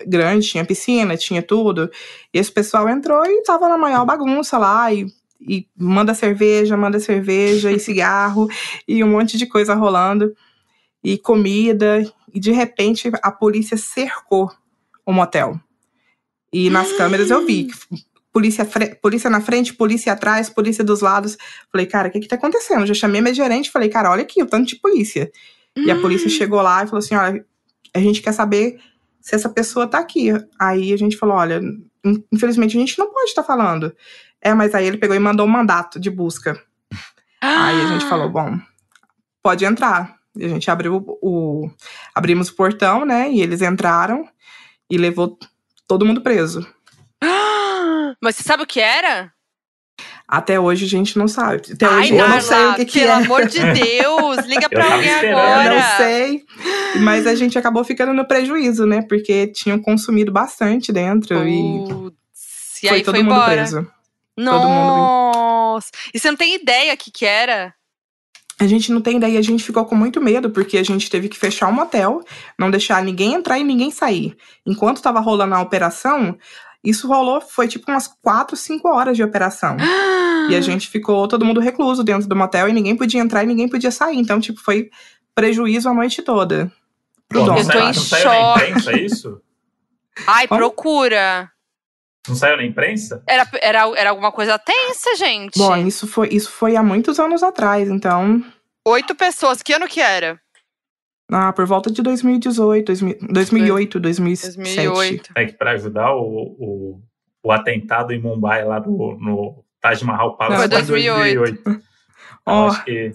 Speaker 3: grande, tinha piscina, tinha tudo. E esse pessoal entrou e tava na maior bagunça lá, e, e manda cerveja, manda cerveja, e <laughs> cigarro, e um monte de coisa rolando, e comida. E de repente a polícia cercou o motel. E nas câmeras eu vi polícia, polícia na frente, polícia atrás, polícia dos lados. Falei, cara, o que que tá acontecendo? já chamei minha gerente, falei, cara, olha aqui o tanto de polícia. E a polícia chegou lá e falou assim, olha, a gente quer saber se essa pessoa tá aqui. Aí a gente falou, olha, infelizmente a gente não pode estar tá falando. É, mas aí ele pegou e mandou um mandato de busca. Aí a gente falou, bom, pode entrar. E a gente abriu o, o abrimos o portão, né? E eles entraram e levou todo mundo preso. <gasps>
Speaker 2: Mas você sabe o que era?
Speaker 3: Até hoje a gente não sabe. Até
Speaker 2: Ai,
Speaker 3: hoje eu não sei o que, que
Speaker 2: pelo
Speaker 3: é.
Speaker 2: amor de <laughs> Deus, liga pra alguém agora.
Speaker 3: Eu não sei. Mas a gente acabou ficando no prejuízo, né? Porque tinham consumido bastante dentro
Speaker 2: Putz,
Speaker 3: e,
Speaker 2: e
Speaker 3: foi todo
Speaker 2: foi
Speaker 3: mundo
Speaker 2: embora.
Speaker 3: preso.
Speaker 2: Nossa! E você não tem ideia o que, que era?
Speaker 3: A gente não tem ideia, a gente ficou com muito medo, porque a gente teve que fechar o um motel, não deixar ninguém entrar e ninguém sair. Enquanto tava rolando a operação, isso rolou, foi tipo umas 4, 5 horas de operação. e a <gasps> gente ficou todo mundo recluso dentro do motel e ninguém podia entrar e ninguém podia sair. Então, tipo, foi prejuízo a noite toda.
Speaker 1: Pro Pô,
Speaker 2: Eu tô em
Speaker 1: saiu
Speaker 2: choque.
Speaker 1: isso?
Speaker 2: Ai,
Speaker 3: Como?
Speaker 2: procura.
Speaker 1: Não saiu na imprensa?
Speaker 2: Era, era, era alguma coisa tensa, gente.
Speaker 3: Bom, isso foi, isso foi há muitos anos atrás, então.
Speaker 2: Oito pessoas. Que ano que era?
Speaker 3: Ah, por volta de 2018, 2000, 2008, 2007.
Speaker 2: 2008.
Speaker 1: É que para ajudar o, o, o atentado em Mumbai lá no, no Taj Mahal Palace
Speaker 2: Foi 2008.
Speaker 1: Então, <laughs>
Speaker 3: Ó.
Speaker 1: acho, que,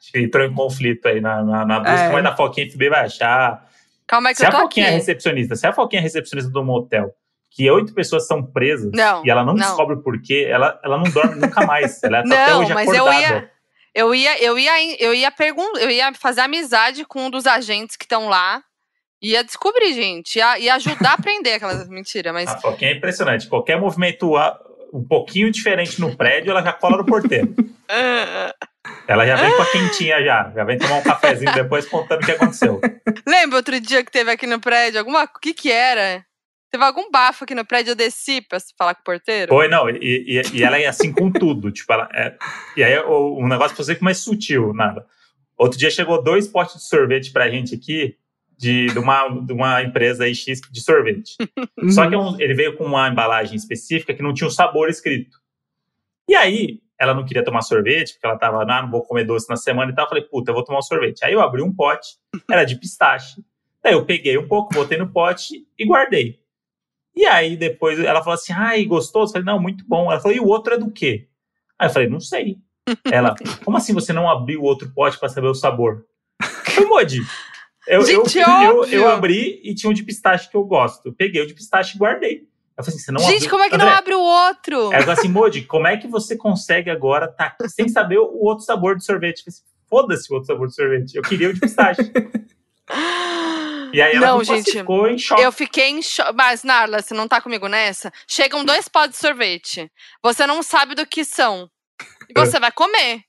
Speaker 1: acho que entrou em conflito aí na, na, na busca,
Speaker 3: É.
Speaker 1: mas a Foquinha FB vai achar.
Speaker 2: Calma aí que
Speaker 1: Se
Speaker 2: eu
Speaker 1: a
Speaker 2: tô aqui.
Speaker 1: Foquinha é recepcionista, se a Foquinha é recepcionista do motel, que oito pessoas são presas
Speaker 2: Não,
Speaker 1: e ela não,
Speaker 2: não.
Speaker 1: descobre o porquê, ela, ela não dorme nunca mais. <laughs> Ela tá até
Speaker 2: Não,
Speaker 1: hoje
Speaker 2: mas eu
Speaker 1: acordada.
Speaker 2: ia- Eu ia, eu ia, eu ia perguntar, eu ia fazer amizade com um dos agentes que estão lá. Ia descobrir, gente. Ia, ia ajudar a aprender aquelas. <laughs> Mentira, mas.
Speaker 1: A Foquinha é impressionante. Qualquer movimento um pouquinho diferente no prédio, ela já cola no porteiro. <laughs> Ela já vem com a quentinha já. Já vem tomar um cafezinho depois contando o que aconteceu.
Speaker 2: Lembra outro dia que teve aqui no prédio? Alguma. O que que era? Teve algum bafo aqui no prédio, eu desci pra falar com o porteiro?
Speaker 1: Foi, não, e, e, e ela é assim com tudo. <laughs> tipo, ela é, e aí o, um negócio pra você que mais sutil, nada. Outro dia chegou dois potes de sorvete pra gente aqui, de, de, uma, de uma empresa aí X de sorvete. <laughs> Só que é um, ele veio com uma embalagem específica que não tinha o sabor escrito. E aí, ela não queria tomar sorvete, porque ela tava, ah, não vou comer doce na semana e tal. Eu falei, puta, eu vou tomar um sorvete. Aí eu abri um pote, era de pistache. Daí eu peguei um pouco, botei no pote e guardei. E aí depois ela falou assim, ai, gostoso? Eu falei, não, muito bom. Ela falou, e o outro é do quê? Aí eu falei, não sei. Ela, <laughs> como assim você não abriu o outro pote para saber o sabor? Eu, Modi, eu,
Speaker 2: Gente,
Speaker 1: eu, eu, eu abri e tinha um de pistache que eu gosto. Eu peguei o de pistache e guardei. Eu falei assim, você não
Speaker 2: Gente,
Speaker 1: abriu-
Speaker 2: como é que
Speaker 1: André,
Speaker 2: não abre o outro?
Speaker 1: Ela falou assim, Modi, como é que você consegue agora tá sem saber o outro sabor do sorvete? Eu falei assim, Foda-se o outro sabor do sorvete. Eu queria o de pistache. <laughs> E aí ela
Speaker 2: Não, gente,
Speaker 1: ficou em choque.
Speaker 2: Eu fiquei em choque. Mas, Narla, você não tá comigo nessa? Chegam dois potes de sorvete. Você não sabe do que são. E você vai comer.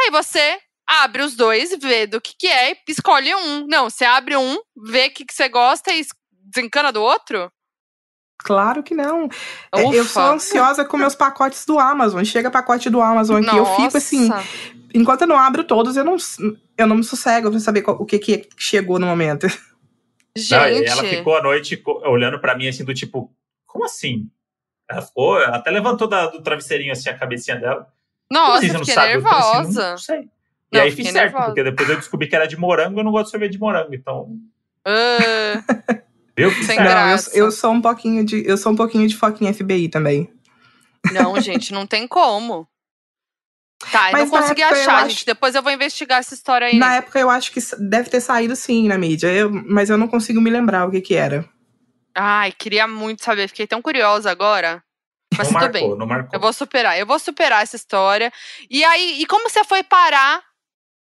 Speaker 2: Aí você abre os dois, vê do que, que é e escolhe um. Não, você abre um, vê o que, que você gosta e es- desencana do outro?
Speaker 3: Claro que não. É, Eu
Speaker 2: Ufa.
Speaker 3: sou ansiosa com meus pacotes do Amazon. Chega pacote do Amazon aqui, eu fico assim. Enquanto eu não abro todos, eu não, eu não me sossego pra saber qual- o que, que chegou no momento.
Speaker 1: Não,
Speaker 2: Gente.
Speaker 1: ela ficou a noite olhando pra mim assim, do tipo, como assim? Ela ficou, ela até levantou da- do travesseirinho assim a cabecinha dela.
Speaker 2: Nossa,
Speaker 1: assim,
Speaker 2: eu
Speaker 1: não
Speaker 2: fiquei
Speaker 1: sabe? Eu falei assim,
Speaker 2: nervosa.
Speaker 1: não, não sei. E
Speaker 2: Não,
Speaker 1: aí fiz certo,
Speaker 2: nervosa.
Speaker 1: porque depois eu descobri que era de morango, eu não gosto de sorvete de morango, então,
Speaker 2: Ah,
Speaker 1: viu?
Speaker 2: Sem
Speaker 1: certo.
Speaker 2: graça.
Speaker 3: Não, eu, eu sou um pouquinho de. Eu sou um pouquinho de foquinha FBI também.
Speaker 2: não, gente, não tem como. Tá, eu
Speaker 3: Mas
Speaker 2: não
Speaker 3: na
Speaker 2: consegui
Speaker 3: época eu
Speaker 2: achar,
Speaker 3: acho-
Speaker 2: gente. Depois eu vou investigar essa história aí.
Speaker 3: Na época eu acho que deve ter saído sim na mídia, eu- mas eu não consigo me lembrar o que que era.
Speaker 2: Ai, queria muito saber. Fiquei tão curiosa agora. Mas
Speaker 1: não
Speaker 2: tudo
Speaker 1: marcou,
Speaker 2: bem.
Speaker 1: não marcou.
Speaker 2: Eu vou superar. Eu vou superar essa história. E aí, e como você foi parar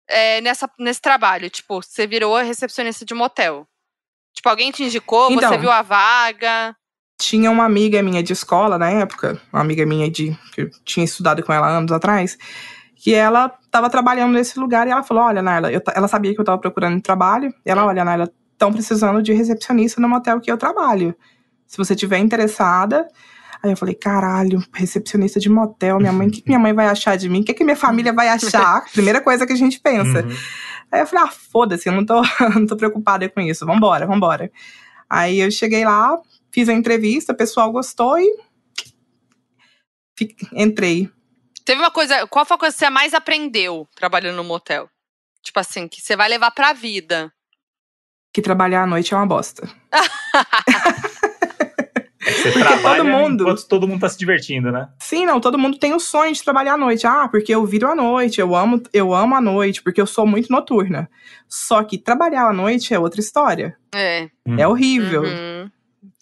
Speaker 2: é, nessa, nesse trabalho? Tipo, você virou a recepcionista de motel. Tipo, alguém te indicou, você
Speaker 3: Então.
Speaker 2: viu a vaga.
Speaker 3: Tinha uma amiga minha de escola na época, uma amiga minha de que eu tinha estudado com ela anos atrás, que ela estava trabalhando nesse lugar e ela falou: Olha, Naila, eu ela sabia que eu estava procurando trabalho. E ela, olha, Naila, estão precisando de recepcionista no motel que eu trabalho. Se você tiver interessada. Aí eu falei, caralho, recepcionista de motel, minha mãe, o que que minha mãe vai achar de mim? O que, que minha família vai achar? <laughs> Primeira coisa que a gente pensa.
Speaker 1: Uhum.
Speaker 3: Aí eu falei, ah, foda-se, eu não tô, <laughs> não tô preocupada com isso, vambora, vambora. Aí eu cheguei lá, fiz a entrevista, o pessoal gostou e entrei.
Speaker 2: Teve uma coisa. Qual foi a coisa que você mais aprendeu trabalhando no motel? Tipo assim, que você vai levar pra vida.
Speaker 3: Que trabalhar à noite é uma bosta. <laughs>
Speaker 1: Você
Speaker 3: Porque
Speaker 1: trabalha
Speaker 3: todo mundo-
Speaker 1: enquanto todo mundo tá se divertindo, né?
Speaker 3: Sim, não, todo mundo tem o sonho de trabalhar à noite. Ah, porque eu viro à noite, eu amo, eu amo a noite, porque eu sou muito noturna. Só que trabalhar à noite é outra história.
Speaker 2: É.
Speaker 1: Hum.
Speaker 3: É horrível.
Speaker 2: uhum.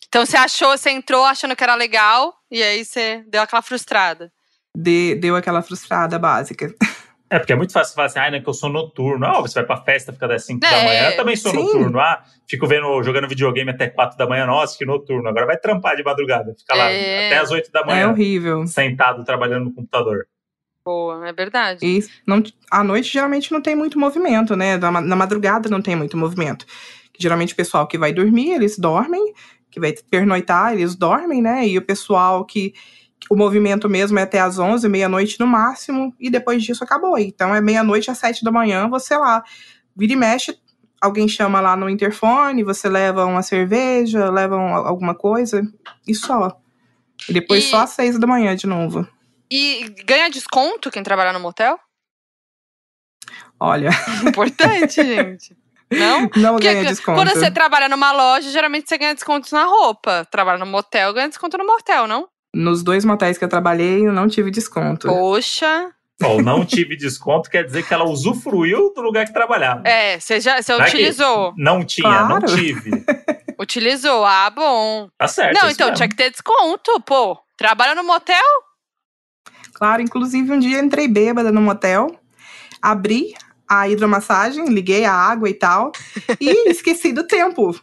Speaker 2: Então você achou, você entrou achando que era legal, e aí você deu aquela frustrada.
Speaker 3: De- deu aquela frustrada básica.
Speaker 1: É, porque é muito fácil falar assim, ah, não, que eu sou noturno. Ah, você vai pra festa, fica das 5 da
Speaker 2: É,
Speaker 1: manhã. Eu também sou
Speaker 3: sim.
Speaker 1: noturno. Ah, fico vendo, jogando videogame até 4 da manhã. Nossa, que noturno. Agora vai trampar de madrugada. Fica lá
Speaker 2: É.
Speaker 1: até as 8 da
Speaker 3: É
Speaker 1: manhã,
Speaker 3: horrível.
Speaker 1: sentado, trabalhando no computador.
Speaker 2: Boa, é verdade.
Speaker 3: E não, à noite geralmente não tem muito movimento, né? Na, na madrugada não tem muito movimento. Geralmente o pessoal que vai dormir, eles dormem, que vai pernoitar, eles dormem, né? E o pessoal que, o movimento mesmo é até às 11, meia-noite no máximo, e depois disso acabou. Então é meia-noite às 7 da manhã, você lá vira e mexe, alguém chama lá no interfone, você leva uma cerveja, leva um- alguma coisa, e só. E depois
Speaker 2: E-
Speaker 3: só às 6 da manhã de novo.
Speaker 2: E ganha desconto quem trabalha no motel?
Speaker 3: Olha, <laughs>
Speaker 2: Importante, gente. Não? <laughs>
Speaker 3: não
Speaker 2: Porque
Speaker 3: ganha desconto.
Speaker 2: quando você trabalha numa loja, geralmente você ganha desconto na roupa. Trabalha no motel, ganha desconto no motel, não?
Speaker 3: Nos dois motéis que eu trabalhei, eu não tive desconto.
Speaker 2: Poxa.
Speaker 1: Bom, não tive desconto, quer dizer que ela usufruiu do lugar que trabalhava.
Speaker 2: É, você já você
Speaker 1: Não é que
Speaker 2: utilizou.
Speaker 1: Não tinha, não
Speaker 3: Claro.
Speaker 1: tive. <laughs>
Speaker 2: Utilizou. Ah, bom.
Speaker 1: Tá certo.
Speaker 2: não,
Speaker 1: é
Speaker 2: então
Speaker 1: mesmo.
Speaker 2: tinha que ter desconto, pô. Trabalha no motel?
Speaker 3: Claro, inclusive um dia entrei bêbada no motel, abri a hidromassagem, liguei a água e tal, e <laughs> esqueci do tempo.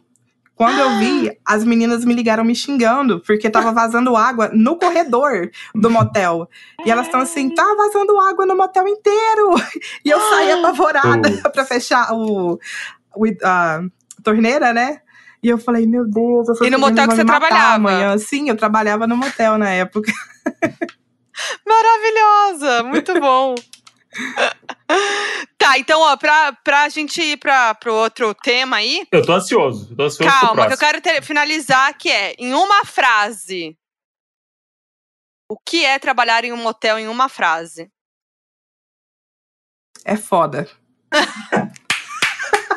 Speaker 3: Quando eu vi, as meninas me ligaram me xingando, porque tava vazando água no corredor do motel. E elas estão assim, tá vazando água no motel inteiro. <laughs> E eu saí apavorada pra fechar o, o- a torneira, né? E eu falei, meu Deus, eu
Speaker 2: E no motel que você trabalhava?
Speaker 3: Amanhã. Sim, eu trabalhava no motel na época.
Speaker 2: Maravilhosa, muito bom. <laughs> tá, então, ó, pra, pra gente ir pra, pro outro tema aí.
Speaker 1: Eu tô ansioso, eu tô ansioso pro
Speaker 2: Calma, que eu quero ter- finalizar, que é, em uma frase. O que é trabalhar em um motel em uma frase?
Speaker 3: É foda. <laughs>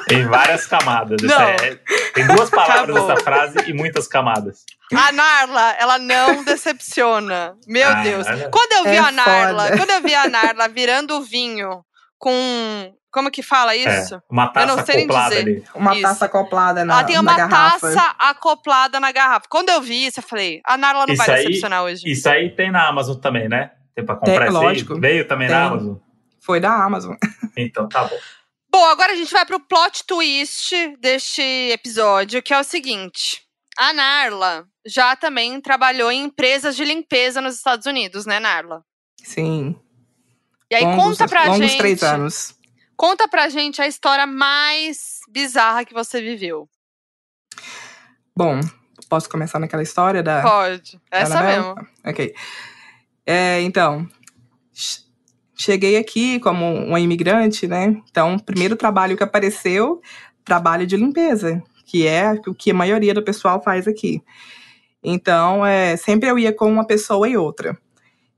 Speaker 1: Tem várias camadas. É- tem duas <laughs> palavras
Speaker 2: Acabou.
Speaker 1: nessa frase e muitas camadas.
Speaker 2: A Narla, ela não decepciona. Meu
Speaker 1: Ah,
Speaker 2: Deus.
Speaker 1: olha.
Speaker 2: Quando eu vi
Speaker 3: É
Speaker 2: a Narla,
Speaker 3: foda.
Speaker 2: quando eu vi a Narla virando o vinho com. Como que fala isso?
Speaker 1: É, uma
Speaker 2: Eu não
Speaker 1: taça
Speaker 2: sei nem
Speaker 1: acoplada
Speaker 2: dizer.
Speaker 1: ali.
Speaker 3: Uma
Speaker 2: Isso.
Speaker 3: taça acoplada na,
Speaker 2: ela tem uma
Speaker 3: garrafa.
Speaker 2: taça acoplada na garrafa. Quando eu vi isso, eu falei: a Narla não
Speaker 1: Isso
Speaker 2: vai
Speaker 1: aí-
Speaker 2: decepcionar hoje.
Speaker 1: Isso aí tem na Amazon também, né? Tem pra comprar
Speaker 3: Tem,
Speaker 1: aí?
Speaker 3: lógico.
Speaker 1: Veio também
Speaker 3: Tem.
Speaker 1: na Amazon?
Speaker 3: Foi da Amazon. <laughs>
Speaker 1: Então, tá bom.
Speaker 2: Bom, agora a gente vai pro plot twist deste episódio, que é o seguinte: a Narla já também trabalhou em empresas de limpeza nos Estados Unidos, né, Narla?
Speaker 3: Sim.
Speaker 2: E aí
Speaker 3: longos,
Speaker 2: conta pra
Speaker 3: longos
Speaker 2: gente.
Speaker 3: três anos.
Speaker 2: Conta pra gente a história mais bizarra que você viveu.
Speaker 3: Bom, posso começar naquela história da.
Speaker 2: Pode. Essa mesmo.
Speaker 3: Ok. É, então, che- cheguei aqui como uma imigrante, né? Então, o primeiro trabalho que apareceu, trabalho de limpeza, que é o que a maioria do pessoal faz aqui. Então, é, sempre eu ia com uma pessoa e outra.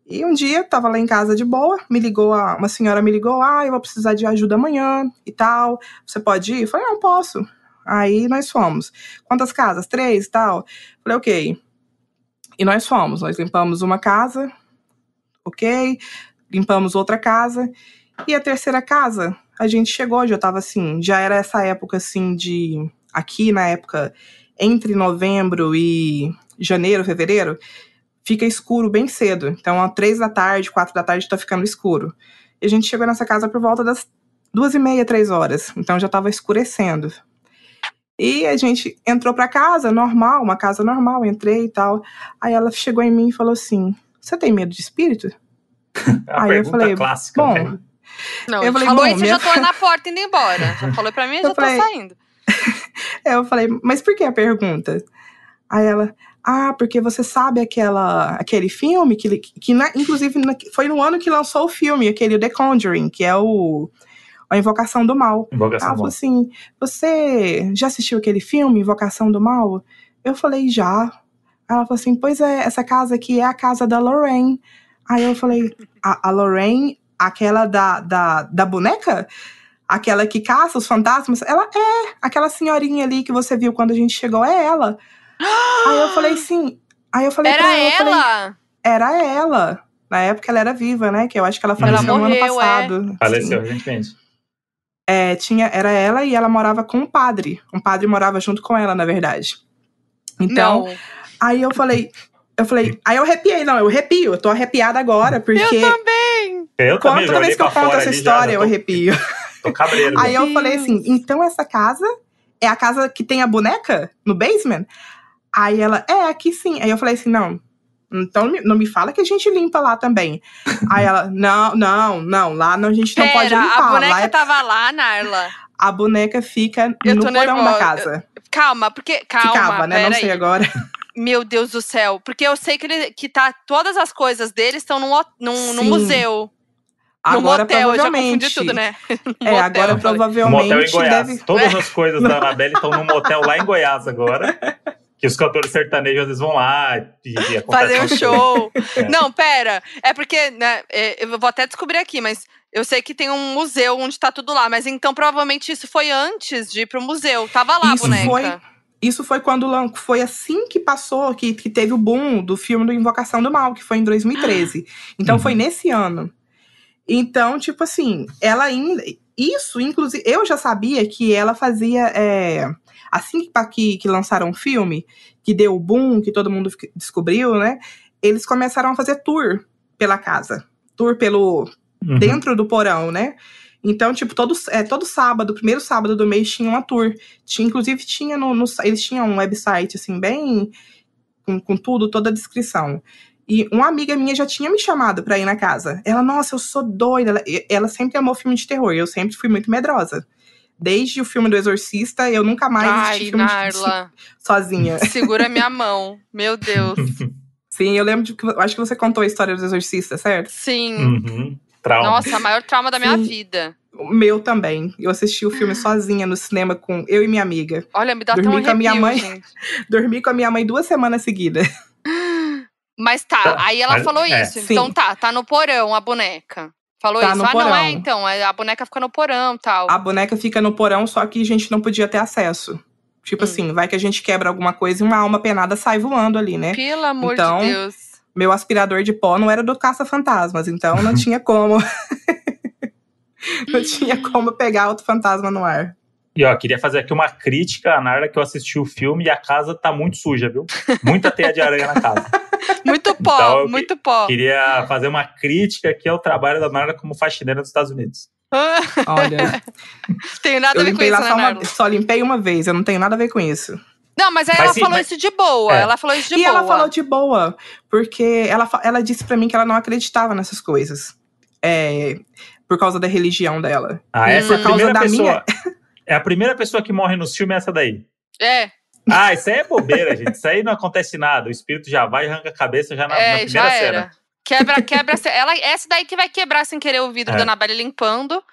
Speaker 3: E um dia, tava lá em casa de boa, me ligou, a- uma senhora me ligou, ah, eu vou precisar de ajuda amanhã e tal, você pode ir? Eu falei, não, posso. Aí nós fomos. Quantas casas? Três e tal? Falei, ok. E nós fomos, nós limpamos uma casa, ok, limpamos outra casa, e a terceira casa, a gente chegou, já tava assim, já era essa época assim de, aqui na época, entre novembro e janeiro, fevereiro, fica escuro bem cedo, então às três da tarde, quatro da tarde tá ficando escuro. E a gente chegou nessa casa por volta das duas e meia, três horas, então já tava escurecendo. E a gente entrou pra casa, normal, uma casa normal, entrei e tal. Aí ela chegou em mim e falou assim: Você tem medo de espírito?
Speaker 1: É
Speaker 3: Aí eu falei,
Speaker 1: clássica.
Speaker 3: bom,
Speaker 1: né?
Speaker 2: Não,
Speaker 3: Eu falei,
Speaker 2: falou
Speaker 3: bom,
Speaker 2: isso e
Speaker 3: minha-
Speaker 2: já tô <laughs> na porta indo embora. Já falou pra mim e
Speaker 3: Eu
Speaker 2: já tô
Speaker 3: falei,
Speaker 2: saindo.
Speaker 3: É, <laughs> eu falei, mas por que a pergunta? Aí ela, ah, porque você sabe aquela, aquele filme que, que na- inclusive na- foi no ano que lançou o filme, aquele The Conjuring, que é o a Invocação do Mal.
Speaker 1: Invocação
Speaker 3: Ela
Speaker 1: bom.
Speaker 3: falou assim, você já assistiu aquele filme, Invocação do Mal? Eu falei, já. Ela falou assim, pois é, essa casa aqui é a casa da Lorraine. Aí eu falei, a, a Lorraine, aquela da, da, da boneca? Aquela que caça os fantasmas? Ela é, aquela senhorinha ali que você viu quando a gente chegou, é ela. Aí eu falei assim, aí eu falei
Speaker 2: Era
Speaker 3: pra ela, eu falei,
Speaker 2: ela?
Speaker 3: era ela. Na época ela era viva, né? Que eu acho que ela faleceu no ano
Speaker 2: morreu, é.
Speaker 3: passado. Sim.
Speaker 1: Faleceu, recentemente.
Speaker 3: É, tinha, era ela e ela morava com um padre. Um padre morava junto com ela, na verdade. Então,
Speaker 2: não.
Speaker 3: aí eu falei, eu falei, aí eu arrepiei, não, eu arrepio, eu tô arrepiada agora, porque
Speaker 2: Eu também.
Speaker 1: Eu também,
Speaker 3: toda vez que eu conto essa história,
Speaker 1: já
Speaker 3: eu
Speaker 1: tô-
Speaker 3: arrepio. <laughs>
Speaker 1: Tô cabreiro.
Speaker 3: Aí eu falei assim, então essa casa é a casa que tem a boneca no basement? Aí ela, é, aqui sim. Aí eu falei assim, não, então não me fala que a gente limpa lá também. <laughs> Aí ela, não, não, não, lá não, a gente não pode limpar.
Speaker 2: a
Speaker 3: lá
Speaker 2: boneca
Speaker 3: é-
Speaker 2: tava lá, Narla.
Speaker 3: a boneca fica
Speaker 2: Eu
Speaker 3: no porão da
Speaker 2: nervosa.
Speaker 3: casa.
Speaker 2: Calma, porque. Calma,
Speaker 3: Ficava, né? Não sei
Speaker 2: aí.
Speaker 3: agora. <laughs>
Speaker 2: Meu Deus do céu. Porque eu sei que, ele, que tá. Todas as coisas dele estão num, num, num museu. No
Speaker 3: Agora,
Speaker 2: motel, eu já
Speaker 3: provavelmente.
Speaker 2: tudo, né? No
Speaker 3: É, <laughs>
Speaker 2: motel,
Speaker 3: agora.
Speaker 1: No motel em
Speaker 3: provavelmente
Speaker 1: Goiás.
Speaker 3: deve.
Speaker 1: Todas as coisas da Anabelle estão num motel lá em Goiás agora. Que os cantores sertanejos às vezes vão lá e, e
Speaker 2: fazer um show. <laughs>
Speaker 1: É.
Speaker 2: Não, pera. É porque, né, é, eu vou até descobrir aqui, mas eu sei que tem um museu onde tá tudo lá. Mas então provavelmente isso foi antes de ir pro museu. Tava lá
Speaker 3: Isso
Speaker 2: a boneca.
Speaker 3: foi- Isso foi quando foi assim que passou, que, que teve o boom do filme do Invocação do Mal, que foi em 2013. Então
Speaker 1: Uhum.
Speaker 3: foi nesse ano. Então, tipo assim, ela ainda. Isso, inclusive, eu já sabia que ela fazia. é, assim que, que, lançaram o filme, que deu o boom, que todo mundo descobriu, né? Eles começaram a fazer tour pela casa. Tour pelo,
Speaker 1: Uhum.
Speaker 3: dentro do porão, né? Então, tipo, todo, é, todo sábado, primeiro sábado do mês, tinha uma tour. Tinha, inclusive, tinha no, no- eles tinham um website, assim, bem. Com, com tudo, toda a descrição. E uma amiga minha já tinha me chamado pra ir na casa. Ela, nossa, eu sou doida. Ela, ela sempre amou filme de terror. Eu sempre fui muito medrosa. Desde o filme do Exorcista, eu nunca mais
Speaker 2: Ai,
Speaker 3: assisti filme de-
Speaker 2: Narla, <laughs>
Speaker 3: sozinha.
Speaker 2: segura minha <laughs> mão. Meu Deus. <laughs>
Speaker 3: Sim, eu lembro de que acho que você contou a história do Exorcista, certo?
Speaker 2: Sim.
Speaker 1: Uhum. Trauma.
Speaker 2: Nossa, maior trauma da minha
Speaker 3: Sim.
Speaker 2: vida.
Speaker 3: O meu também. Eu assisti o filme sozinha no cinema com eu e minha amiga.
Speaker 2: Olha, me dá até um
Speaker 3: Dormi com a minha
Speaker 2: arrepio,
Speaker 3: mãe.
Speaker 2: gente.
Speaker 3: Dormi com a minha mãe duas semanas seguidas.
Speaker 2: Mas tá,
Speaker 1: Tá,
Speaker 2: aí ela
Speaker 1: mas-
Speaker 2: falou
Speaker 1: é.
Speaker 2: isso. Então
Speaker 3: Sim.
Speaker 2: tá, tá no porão a boneca. Falou
Speaker 3: Tá
Speaker 2: isso. ah, não é,
Speaker 3: porão.
Speaker 2: então. é- A boneca fica no porão tal.
Speaker 3: A boneca fica no porão, só que a gente não podia ter acesso. Tipo
Speaker 2: Hum.
Speaker 3: assim, vai que a gente quebra alguma coisa e uma alma penada sai voando ali, né?
Speaker 2: Pelo amor
Speaker 3: Então,
Speaker 2: de Deus.
Speaker 3: Meu aspirador de pó não era do caça-fantasmas, então não <laughs> tinha como. <laughs> não tinha como pegar outro fantasma no ar.
Speaker 1: E ó, queria fazer aqui uma crítica à Narda que eu assisti o filme e a casa tá muito suja, viu? Muita teia de aranha na casa. <laughs>
Speaker 2: Muito pó,
Speaker 1: Então, eu que-
Speaker 2: muito pó.
Speaker 1: Queria fazer uma crítica aqui ao trabalho da Narda como faxineira dos Estados Unidos. <laughs>
Speaker 3: Olha,
Speaker 2: Tenho nada
Speaker 3: eu
Speaker 2: a ver com
Speaker 3: limpei
Speaker 2: isso, né,
Speaker 3: só, uma, só limpei uma vez, eu não tenho nada a ver com isso.
Speaker 2: Não, mas aí
Speaker 1: Mas
Speaker 2: ela
Speaker 1: sim,
Speaker 2: falou
Speaker 1: mas-
Speaker 2: isso de boa.
Speaker 1: É.
Speaker 2: Ela falou isso de
Speaker 3: e
Speaker 2: boa.
Speaker 3: ela falou de boa, porque ela, ela disse pra mim que ela não acreditava nessas coisas. É, por causa da religião dela.
Speaker 1: Ah,
Speaker 2: Hum.
Speaker 1: essa é a
Speaker 3: Por causa
Speaker 1: primeira
Speaker 3: da
Speaker 1: pessoa. <laughs> É a primeira pessoa que morre no filme é essa daí.
Speaker 2: É,
Speaker 1: Ah, isso aí é bobeira, gente. Isso aí não acontece nada. O espírito já vai e arranca a cabeça já na, na
Speaker 2: é,
Speaker 1: primeira
Speaker 2: já
Speaker 1: cena.
Speaker 2: Quebra, quebra. se- ela, essa daí que vai quebrar sem querer o vidro
Speaker 1: É.
Speaker 2: da Anabelle limpando.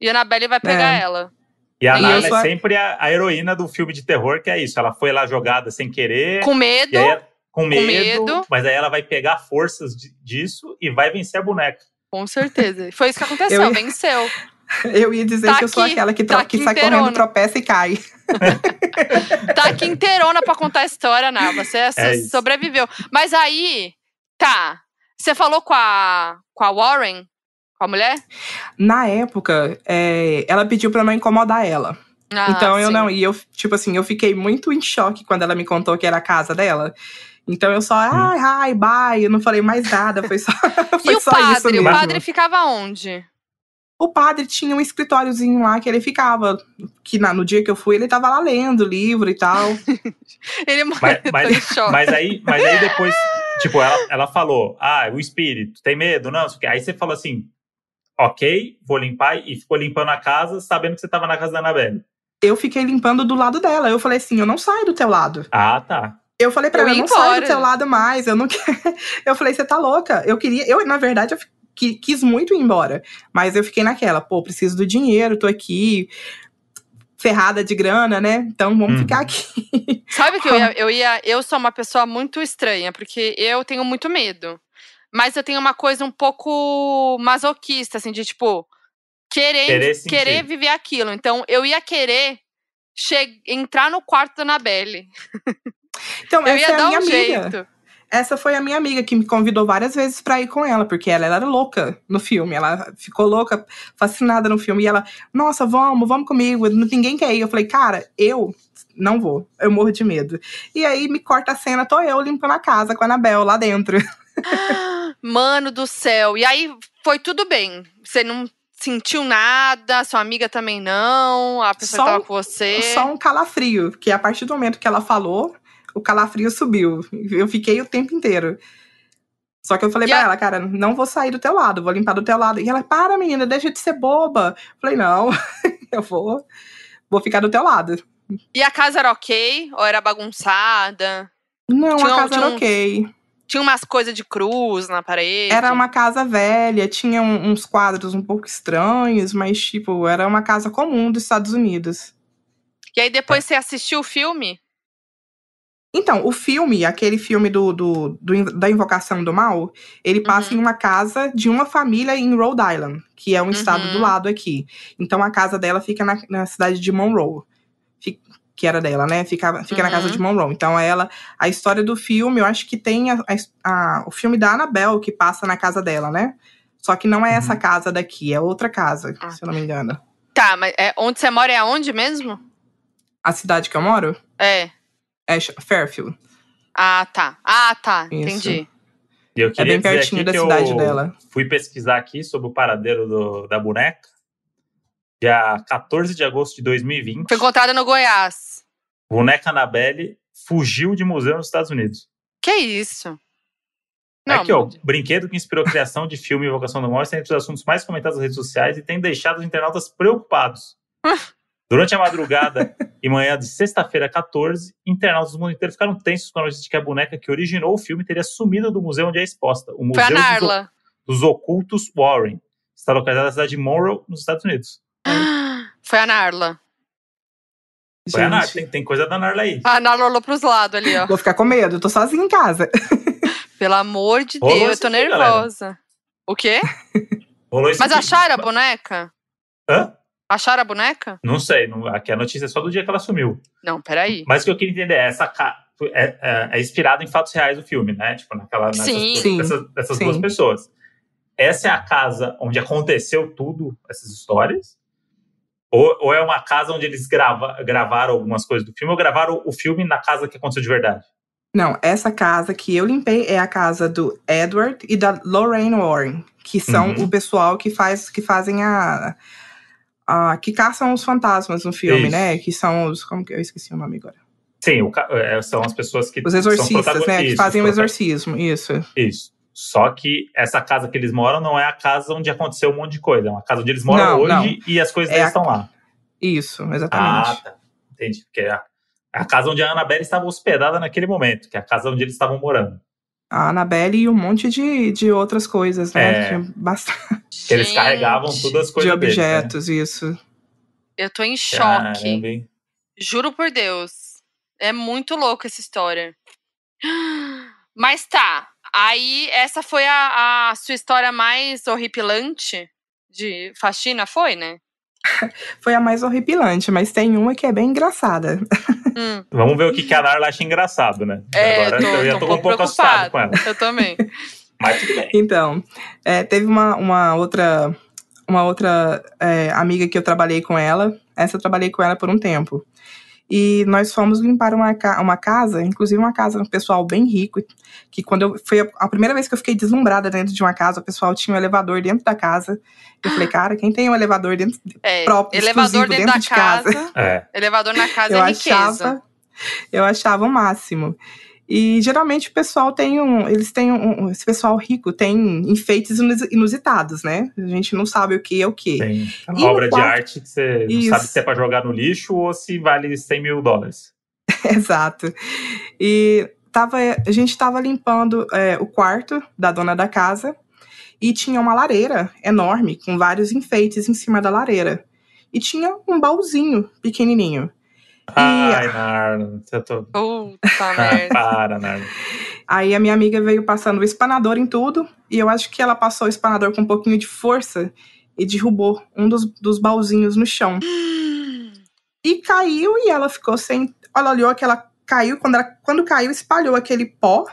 Speaker 2: E a Anabelle vai pegar
Speaker 3: É.
Speaker 2: ela.
Speaker 1: E a
Speaker 3: sou
Speaker 1: é sempre a, a heroína do filme de terror, que é isso. Ela foi lá jogada sem querer.
Speaker 2: Com medo.
Speaker 1: Aí, com medo,
Speaker 2: medo.
Speaker 1: mas aí ela vai pegar forças di- disso e vai vencer a boneca.
Speaker 2: Com certeza. Foi isso que aconteceu,
Speaker 3: Eu-
Speaker 2: venceu. <laughs>
Speaker 3: Eu ia dizer
Speaker 2: Tá
Speaker 3: que eu sou aquela que,
Speaker 2: tá
Speaker 3: que
Speaker 2: aqui
Speaker 3: sai
Speaker 2: inteirona.
Speaker 3: correndo, tropeça e cai. <laughs>
Speaker 2: Tá aqui inteirona pra contar a história, Ná. Você
Speaker 1: É
Speaker 2: so-
Speaker 1: isso.
Speaker 2: sobreviveu. Mas aí, tá. Você falou com a, com a Warren? Com a mulher?
Speaker 3: Na época, é, ela pediu pra não incomodar ela.
Speaker 2: Ah,
Speaker 3: então eu
Speaker 2: sim.
Speaker 3: não. E eu, tipo assim, eu fiquei muito em choque quando ela me contou que era a casa dela. Então eu só, ai, ai, bye. Eu não falei mais nada. Foi só, <laughs> foi
Speaker 2: E o
Speaker 3: só isso
Speaker 2: padre? O
Speaker 3: mesmo.
Speaker 2: padre ficava onde?
Speaker 3: O padre tinha um escritóriozinho lá que ele ficava. Que na- no dia que eu fui, ele tava lá lendo livro e tal. <laughs>
Speaker 2: Ele
Speaker 1: Mas, mas, mas aí, mas aí depois, tipo, ela, ela falou: Ah, o espírito, tem medo? Não, não sei o quê. Aí você falou assim: Ok, vou limpar. E ficou limpando a casa, sabendo que você tava na casa da Anabelle.
Speaker 3: Eu fiquei limpando do lado dela. Eu falei assim: eu não saio do teu lado.
Speaker 1: Ah, tá.
Speaker 3: Eu falei pra
Speaker 2: Eu
Speaker 3: ela, não saio
Speaker 2: embora.
Speaker 3: do teu lado mais, eu não <laughs> quero. Eu falei, você tá louca? Eu queria, eu, na verdade, eu qui- quis muito ir embora. Mas eu fiquei naquela, pô, preciso do dinheiro, tô aqui, ferrada de grana, né? Então vamos
Speaker 1: Uhum.
Speaker 3: ficar aqui. <laughs>
Speaker 2: Sabe que eu ia, <laughs> eu ia. Eu sou uma pessoa muito estranha, porque eu tenho muito medo. Mas eu tenho uma coisa um pouco masoquista, assim, de tipo, querer,
Speaker 1: Querer
Speaker 2: querer viver aquilo. Então eu ia querer che- entrar no quarto da Anabelle.
Speaker 3: Então,
Speaker 2: Eu
Speaker 3: essa
Speaker 2: ia
Speaker 3: é a
Speaker 2: dar
Speaker 3: minha
Speaker 2: um
Speaker 3: amiga.
Speaker 2: jeito.
Speaker 3: Essa foi a minha amiga que me convidou várias vezes pra ir com ela, porque ela, ela era louca no filme. Ela ficou louca, fascinada no filme. E ela, nossa, vamos, vamos comigo. Ninguém quer ir. Eu falei, cara, eu não vou. Eu morro de medo. E aí me corta a cena, tô eu limpando a casa com a Anabel lá dentro. <laughs> <gasps>
Speaker 2: Mano do céu. E aí foi tudo bem. Você não sentiu nada, sua amiga também não, a pessoa
Speaker 3: Só
Speaker 2: que tava
Speaker 3: um-
Speaker 2: com você.
Speaker 3: Só um calafrio, que a partir do momento que ela falou, o calafrio subiu. Eu fiquei o tempo inteiro. Só que eu falei
Speaker 2: E
Speaker 3: pra ela, cara, não vou sair do teu lado, vou limpar do teu lado. E ela, para, menina, deixa de ser boba. Eu falei, não, <laughs> eu vou, vou ficar do teu lado.
Speaker 2: E a casa era ok? Ou era bagunçada?
Speaker 3: Não,
Speaker 2: Tinha
Speaker 3: a casa
Speaker 2: tinha
Speaker 3: era
Speaker 2: uns-
Speaker 3: ok.
Speaker 2: Tinha umas coisas de cruz na parede?
Speaker 3: Era uma casa velha, tinha um- uns quadros um pouco estranhos, mas, tipo, era uma casa comum dos Estados Unidos.
Speaker 2: E aí depois você assistiu o filme?
Speaker 3: Então, o filme, aquele filme do, do, do da Invocação do Mal, ele passa
Speaker 2: Uhum.
Speaker 3: em uma casa de uma família em Rhode Island, que é um estado
Speaker 2: Uhum.
Speaker 3: do lado aqui. Então, a casa dela fica na, na cidade de Monroe, que era dela, né? Fica, fica na casa
Speaker 2: Uhum.
Speaker 3: de Monroe. Então, ela, a história do filme, eu acho que tem a- a- a- o filme da Annabelle que passa na casa dela, né? Só que não é essa
Speaker 1: Uhum.
Speaker 3: casa daqui, é outra casa,
Speaker 2: Ah,
Speaker 3: se eu não me engano.
Speaker 2: Tá, mas é, onde você mora é aonde mesmo?
Speaker 3: A cidade que eu moro
Speaker 2: É.
Speaker 3: é Sh- Fairfield.
Speaker 2: Ah, tá. Ah, tá.
Speaker 3: Isso.
Speaker 2: Entendi.
Speaker 1: E eu
Speaker 3: É bem
Speaker 1: dizer
Speaker 3: pertinho
Speaker 1: aqui
Speaker 3: da
Speaker 1: que
Speaker 3: cidade
Speaker 1: eu
Speaker 3: dela.
Speaker 1: Fui pesquisar aqui sobre o paradeiro do- da boneca. Dia 14 de agosto de 2020.
Speaker 2: Foi encontrada no Goiás.
Speaker 1: Boneca Annabelle fugiu de museu nos Estados Unidos.
Speaker 2: Que isso?
Speaker 1: Aqui, ó,
Speaker 2: mas-
Speaker 1: brinquedo que inspirou a criação de filme Invocação do Mal está entre os assuntos mais comentados nas redes sociais e tem deixado os internautas preocupados. <laughs> Durante a madrugada <laughs> e manhã de sexta-feira 14, internautas do mundo inteiro ficaram tensos com a notícia de que a boneca que originou o filme teria sumido do museu onde é exposta. O
Speaker 2: Foi a
Speaker 1: Museu dos,
Speaker 2: Narla.
Speaker 1: dos Ocultos Warren. Está localizado na cidade de Monroe, nos Estados Unidos. <gasps>
Speaker 2: Foi a Narla.
Speaker 1: Foi a Nar,
Speaker 3: Gente,
Speaker 1: tem, tem coisa da Narla aí.
Speaker 2: A Narla olhou pros lados ali, ó.
Speaker 3: Vou ficar com medo, eu tô sozinha em casa. <laughs>
Speaker 2: Pelo amor de
Speaker 1: Rolou
Speaker 2: Deus, eu tô
Speaker 1: aqui,
Speaker 2: nervosa. O quê?
Speaker 1: Rolou isso
Speaker 2: Mas
Speaker 1: aqui.
Speaker 2: acharam a boneca?
Speaker 1: Hã?
Speaker 2: Acharam a boneca?
Speaker 1: Não sei, não- aqui a notícia é só do dia que ela sumiu.
Speaker 2: Não, peraí.
Speaker 1: Mas o que eu queria entender é essa ca- é, é- é inspirado em fatos reais do filme, né? Tipo, naquela, nessas,
Speaker 2: Sim.
Speaker 1: duas-
Speaker 3: Sim,
Speaker 1: dessas, dessas
Speaker 3: sim.
Speaker 1: duas pessoas. Essa é a casa onde aconteceu tudo, essas histórias? Ou, ou é uma casa onde eles grava, gravaram algumas coisas do filme, ou gravaram o filme na casa que aconteceu de verdade?
Speaker 3: Não, essa casa que eu limpei é a casa do Edward e da Lorraine Warren, que são
Speaker 1: Uhum.
Speaker 3: o pessoal que faz que fazem a, que caçam os fantasmas no filme,
Speaker 1: Isso.
Speaker 3: né? Que são os como que eu esqueci o nome agora.
Speaker 1: Sim, o é, são as pessoas que.
Speaker 3: Os
Speaker 1: são
Speaker 3: exorcistas, né? Que fazem o exorcismo, isso.
Speaker 1: Isso. Só que essa casa que eles moram não é a casa onde aconteceu um monte de coisa. É uma casa onde eles moram
Speaker 3: Não,
Speaker 1: hoje
Speaker 3: não.
Speaker 1: e as coisas
Speaker 3: É
Speaker 1: deles
Speaker 3: a-
Speaker 1: estão lá.
Speaker 3: Isso,
Speaker 1: Ah,
Speaker 3: exatamente.
Speaker 1: tá. Entendi. Porque é a, é a casa onde a Annabelle estava hospedada naquele momento, que é a casa onde eles estavam morando.
Speaker 3: A Annabelle e um monte de, de outras coisas, né?
Speaker 1: É.
Speaker 3: Tinha bastante
Speaker 1: Que <laughs> eles carregavam todas as coisas
Speaker 3: de
Speaker 1: deles, né?
Speaker 3: objetos, isso.
Speaker 2: Eu tô em choque.
Speaker 1: Caramba?
Speaker 2: Juro por Deus. É muito louco essa história. Mas tá. Aí, essa foi a, a sua história mais horripilante de faxina, foi, né? <laughs>
Speaker 3: Foi a mais horripilante, mas tem uma que é bem engraçada.
Speaker 2: Hum,
Speaker 1: Vamos ver o que que a Narla acha engraçado, né?
Speaker 2: É,
Speaker 1: Agora
Speaker 2: tô-
Speaker 1: eu já
Speaker 2: tô
Speaker 1: tô,
Speaker 2: um
Speaker 1: um pouco
Speaker 2: pouco
Speaker 1: assustado com ela.
Speaker 2: eu também. <laughs>
Speaker 1: Mas tudo bem.
Speaker 3: Então, é, teve uma, uma outra, uma outra é, amiga que eu trabalhei com ela. Essa eu trabalhei com ela por um tempo. E nós fomos limpar uma, ca- uma casa, inclusive uma casa um pessoal bem rico, que quando eu foi a, a primeira vez que eu fiquei deslumbrada dentro de uma casa, o pessoal tinha um elevador dentro da casa. Eu falei, cara, quem tem um elevador dentro
Speaker 2: É,
Speaker 3: Próprio,
Speaker 2: elevador dentro,
Speaker 3: dentro
Speaker 2: da
Speaker 3: de casa.
Speaker 2: casa.
Speaker 1: É.
Speaker 2: Elevador na casa
Speaker 3: eu
Speaker 2: é riqueza.
Speaker 3: achava, eu achava o máximo. E geralmente o pessoal tem um, eles têm um, esse pessoal rico tem enfeites inus- inusitados, né? A gente não sabe o que é o que.
Speaker 1: Tem uma obra de
Speaker 3: quarto-
Speaker 1: arte que você não
Speaker 3: Isso.
Speaker 1: sabe se é pra jogar no lixo ou se vale 100 mil dólares. <laughs>
Speaker 3: Exato. E tava, a gente estava limpando é, o quarto da dona da casa e tinha uma lareira enorme com vários enfeites em cima da lareira. E tinha um baúzinho pequenininho.
Speaker 1: Ai, Narla. Eu tô...
Speaker 2: Puta
Speaker 1: Ah,
Speaker 2: merda.
Speaker 1: para, Narla.
Speaker 3: Aí a minha amiga veio passando o espanador em tudo, e eu acho que ela passou o espanador com um pouquinho de força e derrubou um dos, dos baúzinhos no chão. E caiu e ela ficou sem. Ela olhou que ela caiu, quando, ela, quando caiu, espalhou aquele pó,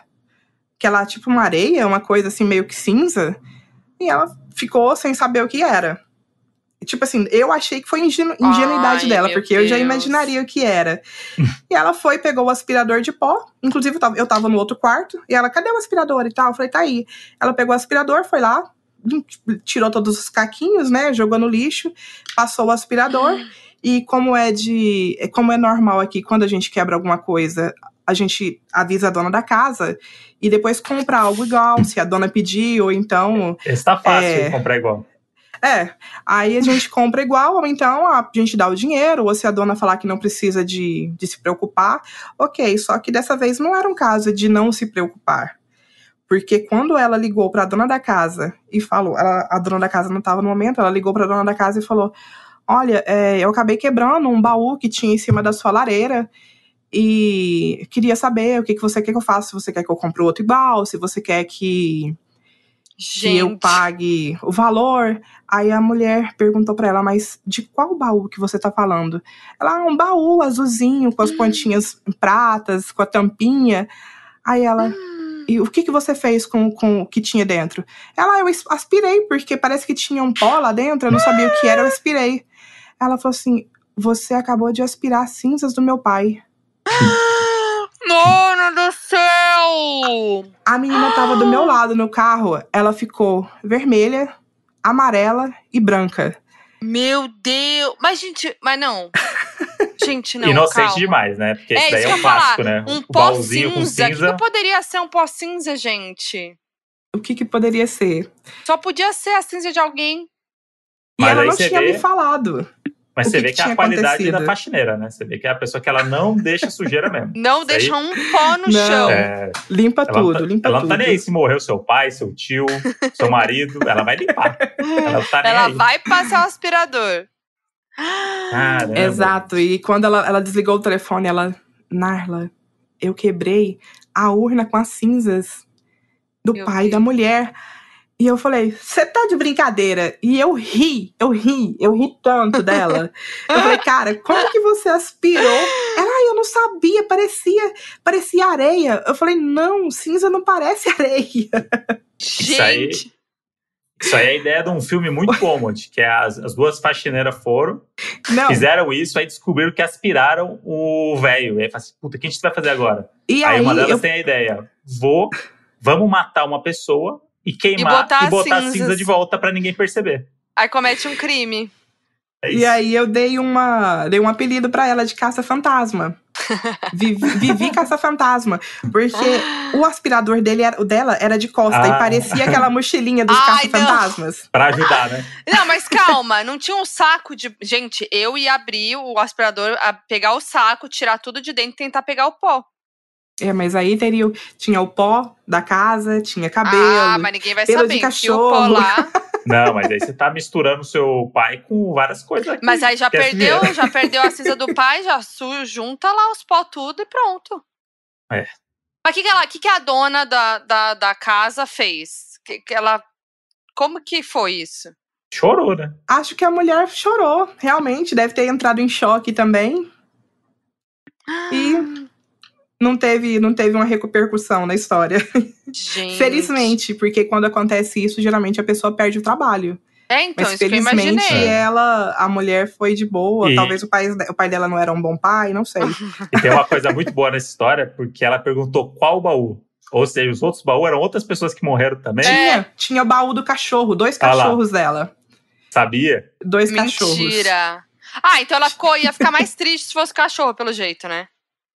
Speaker 3: que ela, tipo uma areia, uma coisa assim meio que cinza, e ela ficou sem saber o que era. Tipo assim, eu achei que foi ingenu- ingenuidade
Speaker 2: Ai,
Speaker 3: dela, porque eu já
Speaker 2: Deus.
Speaker 3: imaginaria o que era. e ela foi, pegou o aspirador de pó. Inclusive, eu tava, eu tava no outro quarto. E ela, cadê o aspirador e tal? Eu falei, tá aí. Ela pegou o aspirador, foi lá, lim- tirou todos os caquinhos, né? Jogou no lixo, passou o aspirador. E como é de. Como é normal aqui, quando a gente quebra alguma coisa, a gente avisa a dona da casa e depois compra algo igual, se a dona pedir, ou então.
Speaker 1: Esse tá fácil
Speaker 3: É.
Speaker 1: comprar igual.
Speaker 3: É. Aí a gente compra igual, ou então a gente dá o dinheiro, ou se a dona falar que não precisa de, de se preocupar, ok. Só que dessa vez não era um caso de não se preocupar. Porque quando ela ligou para a dona da casa e falou, ela- a dona da casa não estava no momento, ela ligou para a dona da casa e falou: Olha, é, eu acabei quebrando um baú que tinha em cima da sua lareira e queria saber o que, que você quer que eu faça. Se você quer que eu compre outro igual, se você quer que, que eu
Speaker 2: Gente.
Speaker 3: pague o valor. Aí a mulher perguntou pra ela, mas de qual baú que você tá falando? Ela, ah, um baú azulzinho, com as pontinhas pratas, com a tampinha. Aí ela, e o que, que você fez com, com o que tinha dentro? Ela, eu aspirei, porque parece que tinha um pó lá dentro, eu não sabia o que era, eu aspirei. Ela falou assim: você acabou de aspirar as cinzas do meu pai.
Speaker 2: Mano do céu!
Speaker 3: A menina tava do meu lado no carro, ela ficou vermelha, amarela e branca.
Speaker 2: Meu Deus! Mas, gente, mas não. <laughs> Gente, não.
Speaker 1: Inocente
Speaker 2: calma.
Speaker 1: demais, né? Porque
Speaker 2: É
Speaker 1: esse daí
Speaker 2: isso
Speaker 1: é um clássico, né?
Speaker 2: Um
Speaker 1: o
Speaker 2: pó
Speaker 1: com
Speaker 2: cinza. O que,
Speaker 1: cinza.
Speaker 2: que poderia ser um pó cinza, gente?
Speaker 3: O que que poderia ser?
Speaker 2: Só podia ser a cinza de alguém.
Speaker 3: E
Speaker 1: Mas
Speaker 3: ela
Speaker 1: aí
Speaker 3: não tinha
Speaker 1: vê-
Speaker 3: me falado.
Speaker 1: Mas
Speaker 3: O
Speaker 1: você
Speaker 3: que
Speaker 1: vê
Speaker 3: que
Speaker 1: que é a qualidade da
Speaker 3: acontecido?
Speaker 1: faxineira, né? Você vê que é a pessoa que ela não <laughs> deixa sujeira mesmo.
Speaker 2: Não
Speaker 1: Isso
Speaker 2: deixa
Speaker 1: aí-
Speaker 2: um pó no
Speaker 3: Não.
Speaker 2: chão.
Speaker 1: É,
Speaker 3: Limpa
Speaker 1: ela
Speaker 3: tudo,
Speaker 1: tá,
Speaker 3: limpa
Speaker 1: ela
Speaker 3: tudo.
Speaker 1: não tá nem aí se morreu seu pai, seu tio, seu marido. Ela vai limpar. Ela não tá nem
Speaker 2: Ela
Speaker 1: aí.
Speaker 2: vai passar o aspirador.
Speaker 1: Caramba.
Speaker 3: Exato. E quando ela, ela desligou o telefone, ela. Narla, eu quebrei a urna com as cinzas do
Speaker 2: Meu
Speaker 3: pai e da
Speaker 2: Deus.
Speaker 3: mulher. E eu falei, você tá de brincadeira? E eu ri, eu ri, eu ri tanto dela. <laughs> eu falei, cara, como que você aspirou? Ela, "Ai, eu não sabia, parecia, parecia areia. Eu falei, não, cinza não parece <laughs> areia.
Speaker 1: Isso aí-
Speaker 2: Gente,
Speaker 1: Isso aí é a ideia de um filme muito <laughs> cômodo, que é as, as duas faxineiras foram,
Speaker 3: Não.
Speaker 1: fizeram isso, aí descobriram que aspiraram o velho. E aí falaram assim, puta, o que a gente vai fazer agora?
Speaker 3: E
Speaker 1: aí,
Speaker 3: aí,
Speaker 1: uma delas
Speaker 3: eu
Speaker 1: tem a ideia, vou, vamos matar uma pessoa e queimar
Speaker 2: botar
Speaker 1: e botar,
Speaker 2: cinzas.
Speaker 1: cinza de volta pra ninguém perceber.
Speaker 2: aí comete um crime.
Speaker 1: É
Speaker 3: E aí eu dei uma, dei um apelido pra ela de caça fantasma. <laughs> Vivi, Vivi caça fantasma, porque o aspirador dele era, o dela era de costa
Speaker 1: Ah.
Speaker 3: e parecia aquela mochilinha dos <laughs> caça fantasmas.
Speaker 1: Pra ajudar, né? <laughs>
Speaker 2: Não, mas calma, não tinha um saco de. Gente, eu ia abrir o aspirador, a pegar o saco, tirar tudo de dentro e tentar pegar o pó.
Speaker 3: É, mas aí teria, o- tinha o pó da casa, tinha cabelo.
Speaker 2: ah, mas ninguém vai saber.
Speaker 3: de
Speaker 2: Enfia o pó
Speaker 3: cachorro.
Speaker 2: lá. <laughs>
Speaker 1: Não, mas aí você tá misturando seu pai com várias coisas aqui.
Speaker 2: Mas aí já
Speaker 1: é
Speaker 2: perdeu,
Speaker 1: sujeira.
Speaker 2: já perdeu a cinza do pai, já <laughs> su, junta lá os pó tudo e pronto.
Speaker 1: É.
Speaker 2: Mas o que, que, ela- que, que a dona da, da, da casa fez? Que, que ela. Como que foi isso?
Speaker 1: Chorou, né?
Speaker 3: Acho que a mulher chorou, realmente, deve ter entrado em choque também. E não teve, não teve uma repercussão na história.
Speaker 2: Gente.
Speaker 3: Felizmente, porque quando acontece isso, geralmente a pessoa perde o trabalho.
Speaker 2: É, então,
Speaker 3: Mas
Speaker 2: isso que eu
Speaker 3: felizmente
Speaker 2: imaginei.
Speaker 3: ela, a mulher foi de boa.
Speaker 1: E-
Speaker 3: Talvez o pai, o pai dela não era um bom pai, não sei. <laughs>
Speaker 1: E tem uma coisa muito boa nessa história, porque ela perguntou qual baú. Ou seja, os outros baús eram outras pessoas que morreram também.
Speaker 2: É.
Speaker 3: Tinha, tinha o baú do cachorro, dois
Speaker 1: Ah
Speaker 3: cachorros dela.
Speaker 1: Sabia?
Speaker 3: Dois cachorros.
Speaker 2: Mentira. Ah, então ela ficou, ia ficar mais triste se fosse cachorro, pelo jeito, né?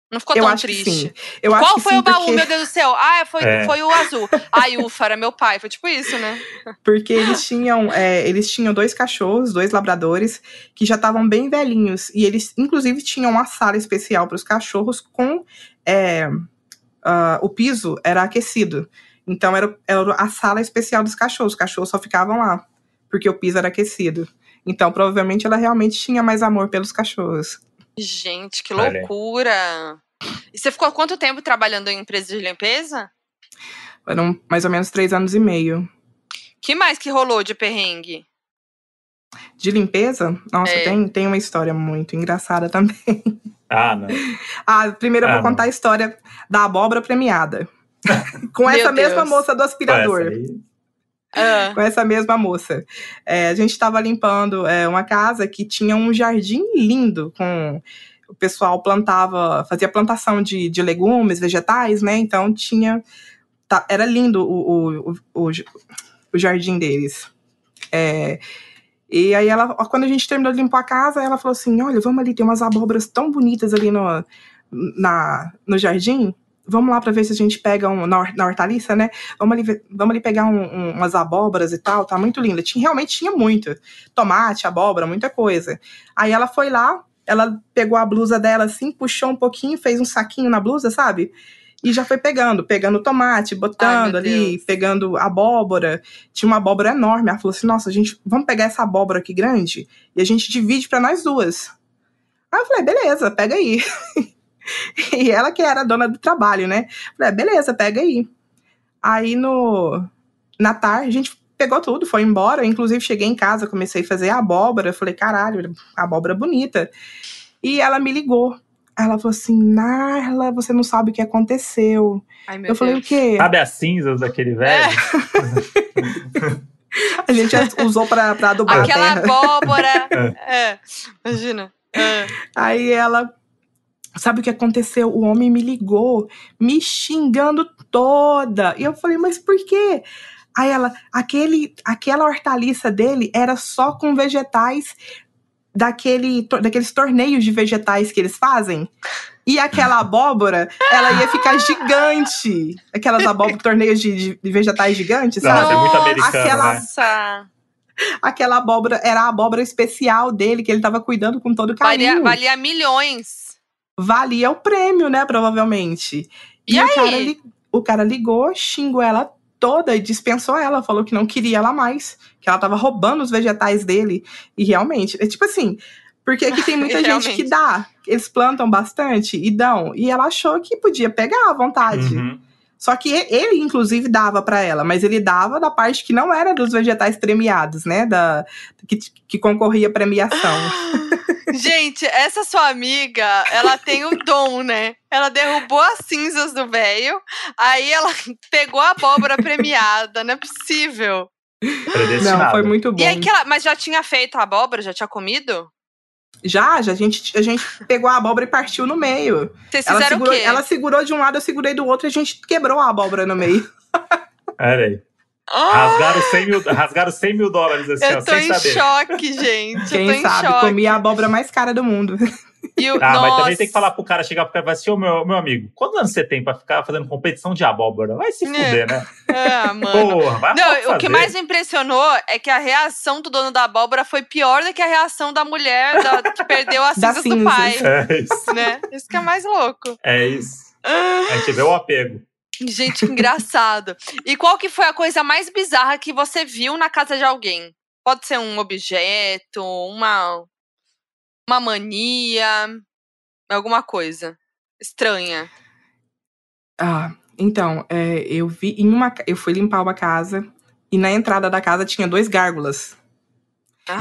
Speaker 2: Não ficou
Speaker 3: Eu
Speaker 2: tão
Speaker 3: acho que
Speaker 2: triste.
Speaker 3: sim. Eu acho
Speaker 2: Qual
Speaker 3: que
Speaker 2: foi
Speaker 3: sim,
Speaker 2: o baú,
Speaker 3: porque,
Speaker 2: meu Deus do céu? Ah, foi,
Speaker 1: É.
Speaker 2: foi o azul. Ai, ufa, era meu pai. Foi tipo isso, né? <laughs>
Speaker 3: porque eles tinham, é, eles tinham dois cachorros, dois labradores, que já estavam bem velhinhos. E eles, inclusive, tinham uma sala especial para os cachorros com é, ah, o piso era aquecido. Então era, era a sala especial dos cachorros. Os cachorros só ficavam lá, porque o piso era aquecido. Então, provavelmente, ela realmente tinha mais amor pelos cachorros.
Speaker 2: Gente, que
Speaker 1: Olha
Speaker 2: loucura. E você ficou quanto tempo trabalhando em empresa de limpeza?
Speaker 3: Foram mais ou menos três anos e meio.
Speaker 2: que mais que rolou de perrengue?
Speaker 3: De limpeza, nossa,
Speaker 2: É.
Speaker 3: tem, tem uma história muito engraçada <laughs> também.
Speaker 1: Ah, não.
Speaker 3: Ah, primeiro eu
Speaker 1: Ah,
Speaker 3: vou
Speaker 1: não.
Speaker 3: contar a história da abóbora premiada. <laughs> Com essa
Speaker 2: Meu
Speaker 3: mesma
Speaker 2: Deus.
Speaker 3: moça do aspirador.
Speaker 2: Ah,
Speaker 3: Com essa mesma moça. É, a gente estava limpando é, uma casa que tinha um jardim lindo, com o pessoal plantava, fazia plantação de, de legumes, vegetais, né? Então tinha. tá- era lindo o, o, o, o, o jardim deles. É, e aí ela, quando a gente terminou de limpar a casa, ela falou assim: olha, vamos ali, tem umas abóboras tão bonitas ali no, na, no jardim. Vamos lá para ver se a gente pega um, na, na hortaliça, né? Vamos ali, vamos ali pegar um- um- umas abóboras e tal, tá muito linda. Tinha, realmente tinha muito. Tomate, abóbora, muita coisa. Aí ela foi lá, ela pegou a blusa dela assim, puxou um pouquinho, fez um saquinho na blusa, sabe? E já foi pegando, pegando tomate, botando
Speaker 2: meu
Speaker 3: ali,
Speaker 2: Deus.
Speaker 3: pegando abóbora. Tinha uma abóbora enorme. Ela falou assim: nossa, gente, vamos pegar essa abóbora aqui grande e a gente divide para nós duas. Aí eu falei, beleza, pega aí. <laughs> e ela que era a dona do trabalho, né? Falei, beleza, pega aí. Aí no na tarde a gente pegou tudo, foi embora. Inclusive cheguei em casa, comecei a fazer a abóbora. Falei, caralho, abóbora bonita. E ela me ligou. Ela falou assim: Narla, você não sabe o que aconteceu.
Speaker 2: ai, meu
Speaker 3: eu falei,
Speaker 2: Deus.
Speaker 3: o quê?
Speaker 1: Sabe as cinzas daquele velho? <laughs>
Speaker 3: A gente usou pra, pra adubar
Speaker 2: Aquela
Speaker 3: a terra.
Speaker 2: abóbora. <laughs> é, imagina. É.
Speaker 3: Aí ela. Sabe o que aconteceu? O homem me ligou, me xingando toda. E eu falei, mas por quê? Aí ela, aquele, aquela hortaliça dele era só com vegetais daquele, to- daqueles torneios de vegetais que eles fazem. E aquela <laughs> abóbora, ela ia ficar gigante. Aquelas abóboras, torneios de, de- de vegetais gigantes,
Speaker 1: Nossa,
Speaker 3: sabe?
Speaker 1: é muito
Speaker 2: Nossa,
Speaker 1: americano,
Speaker 3: aquela-
Speaker 1: né?
Speaker 2: Nossa.
Speaker 3: Aquela abóbora era a abóbora especial dele, que ele tava cuidando com todo carinho.
Speaker 2: Valia, valia milhões.
Speaker 3: Valia o prêmio, né? Provavelmente.
Speaker 2: E
Speaker 3: o
Speaker 2: aí?
Speaker 3: cara, li- o cara ligou, xingou ela toda e dispensou ela, falou que não queria ela mais, que ela tava roubando os vegetais dele. E realmente, é tipo assim, porque aqui tem <laughs> muita gente que dá, eles plantam bastante e dão, e ela achou que podia pegar à vontade.
Speaker 1: Uhum.
Speaker 3: Só que ele, inclusive, dava pra ela, mas ele dava da parte que não era dos vegetais premiados, né? Da, que, que concorria à premiação. <laughs>
Speaker 2: Gente, essa sua amiga, ela tem o dom, né? Ela derrubou as cinzas do velho, aí ela <laughs> pegou a abóbora premiada, não é possível.
Speaker 3: Não, foi muito bom.
Speaker 2: E aí que ela, mas já tinha feito a abóbora, já tinha comido?
Speaker 3: Já, já a gente, a gente pegou a abóbora e partiu no meio.
Speaker 2: Vocês
Speaker 3: Ela
Speaker 2: fizeram
Speaker 3: segurou,
Speaker 2: o quê?
Speaker 3: ela segurou de um lado, eu segurei do outro e a gente quebrou a abóbora no meio. <laughs>
Speaker 1: Pera aí.
Speaker 2: Ah,
Speaker 1: Rasgaram 100 mil, rasgaram 100 mil dólares assim,
Speaker 2: eu
Speaker 1: ó,
Speaker 2: tô
Speaker 1: sem
Speaker 2: em
Speaker 1: saber.
Speaker 2: choque, gente. eu tô
Speaker 3: Quem
Speaker 2: em
Speaker 3: sabe,
Speaker 2: choque.
Speaker 3: comi a abóbora mais cara do mundo.
Speaker 2: E o, <laughs>
Speaker 1: Ah, mas
Speaker 2: nossa.
Speaker 1: também tem que falar pro cara chegar pro cara e falar assim, ô meu, meu amigo, quantos anos você tem pra ficar fazendo competição de abóbora? Vai se
Speaker 2: É.
Speaker 1: fuder, né?
Speaker 2: Ah, <laughs> mano.
Speaker 1: Porra, vai
Speaker 2: Não,
Speaker 1: fazer.
Speaker 2: o que mais me impressionou é que a reação do dono da abóbora foi pior do que a reação da mulher da- que perdeu as <laughs> cinzas do pai.
Speaker 1: É isso.
Speaker 2: Né? Isso que é mais louco.
Speaker 1: É isso.
Speaker 2: Ah,
Speaker 1: A gente vê o apego.
Speaker 2: Gente, que engraçado. E qual que foi a coisa mais bizarra que você viu na casa de alguém? Pode ser um objeto, uma, uma mania, alguma coisa estranha.
Speaker 3: Ah, então, é, eu vi em uma. Eu fui limpar uma casa e na entrada da casa tinha dois gárgulas.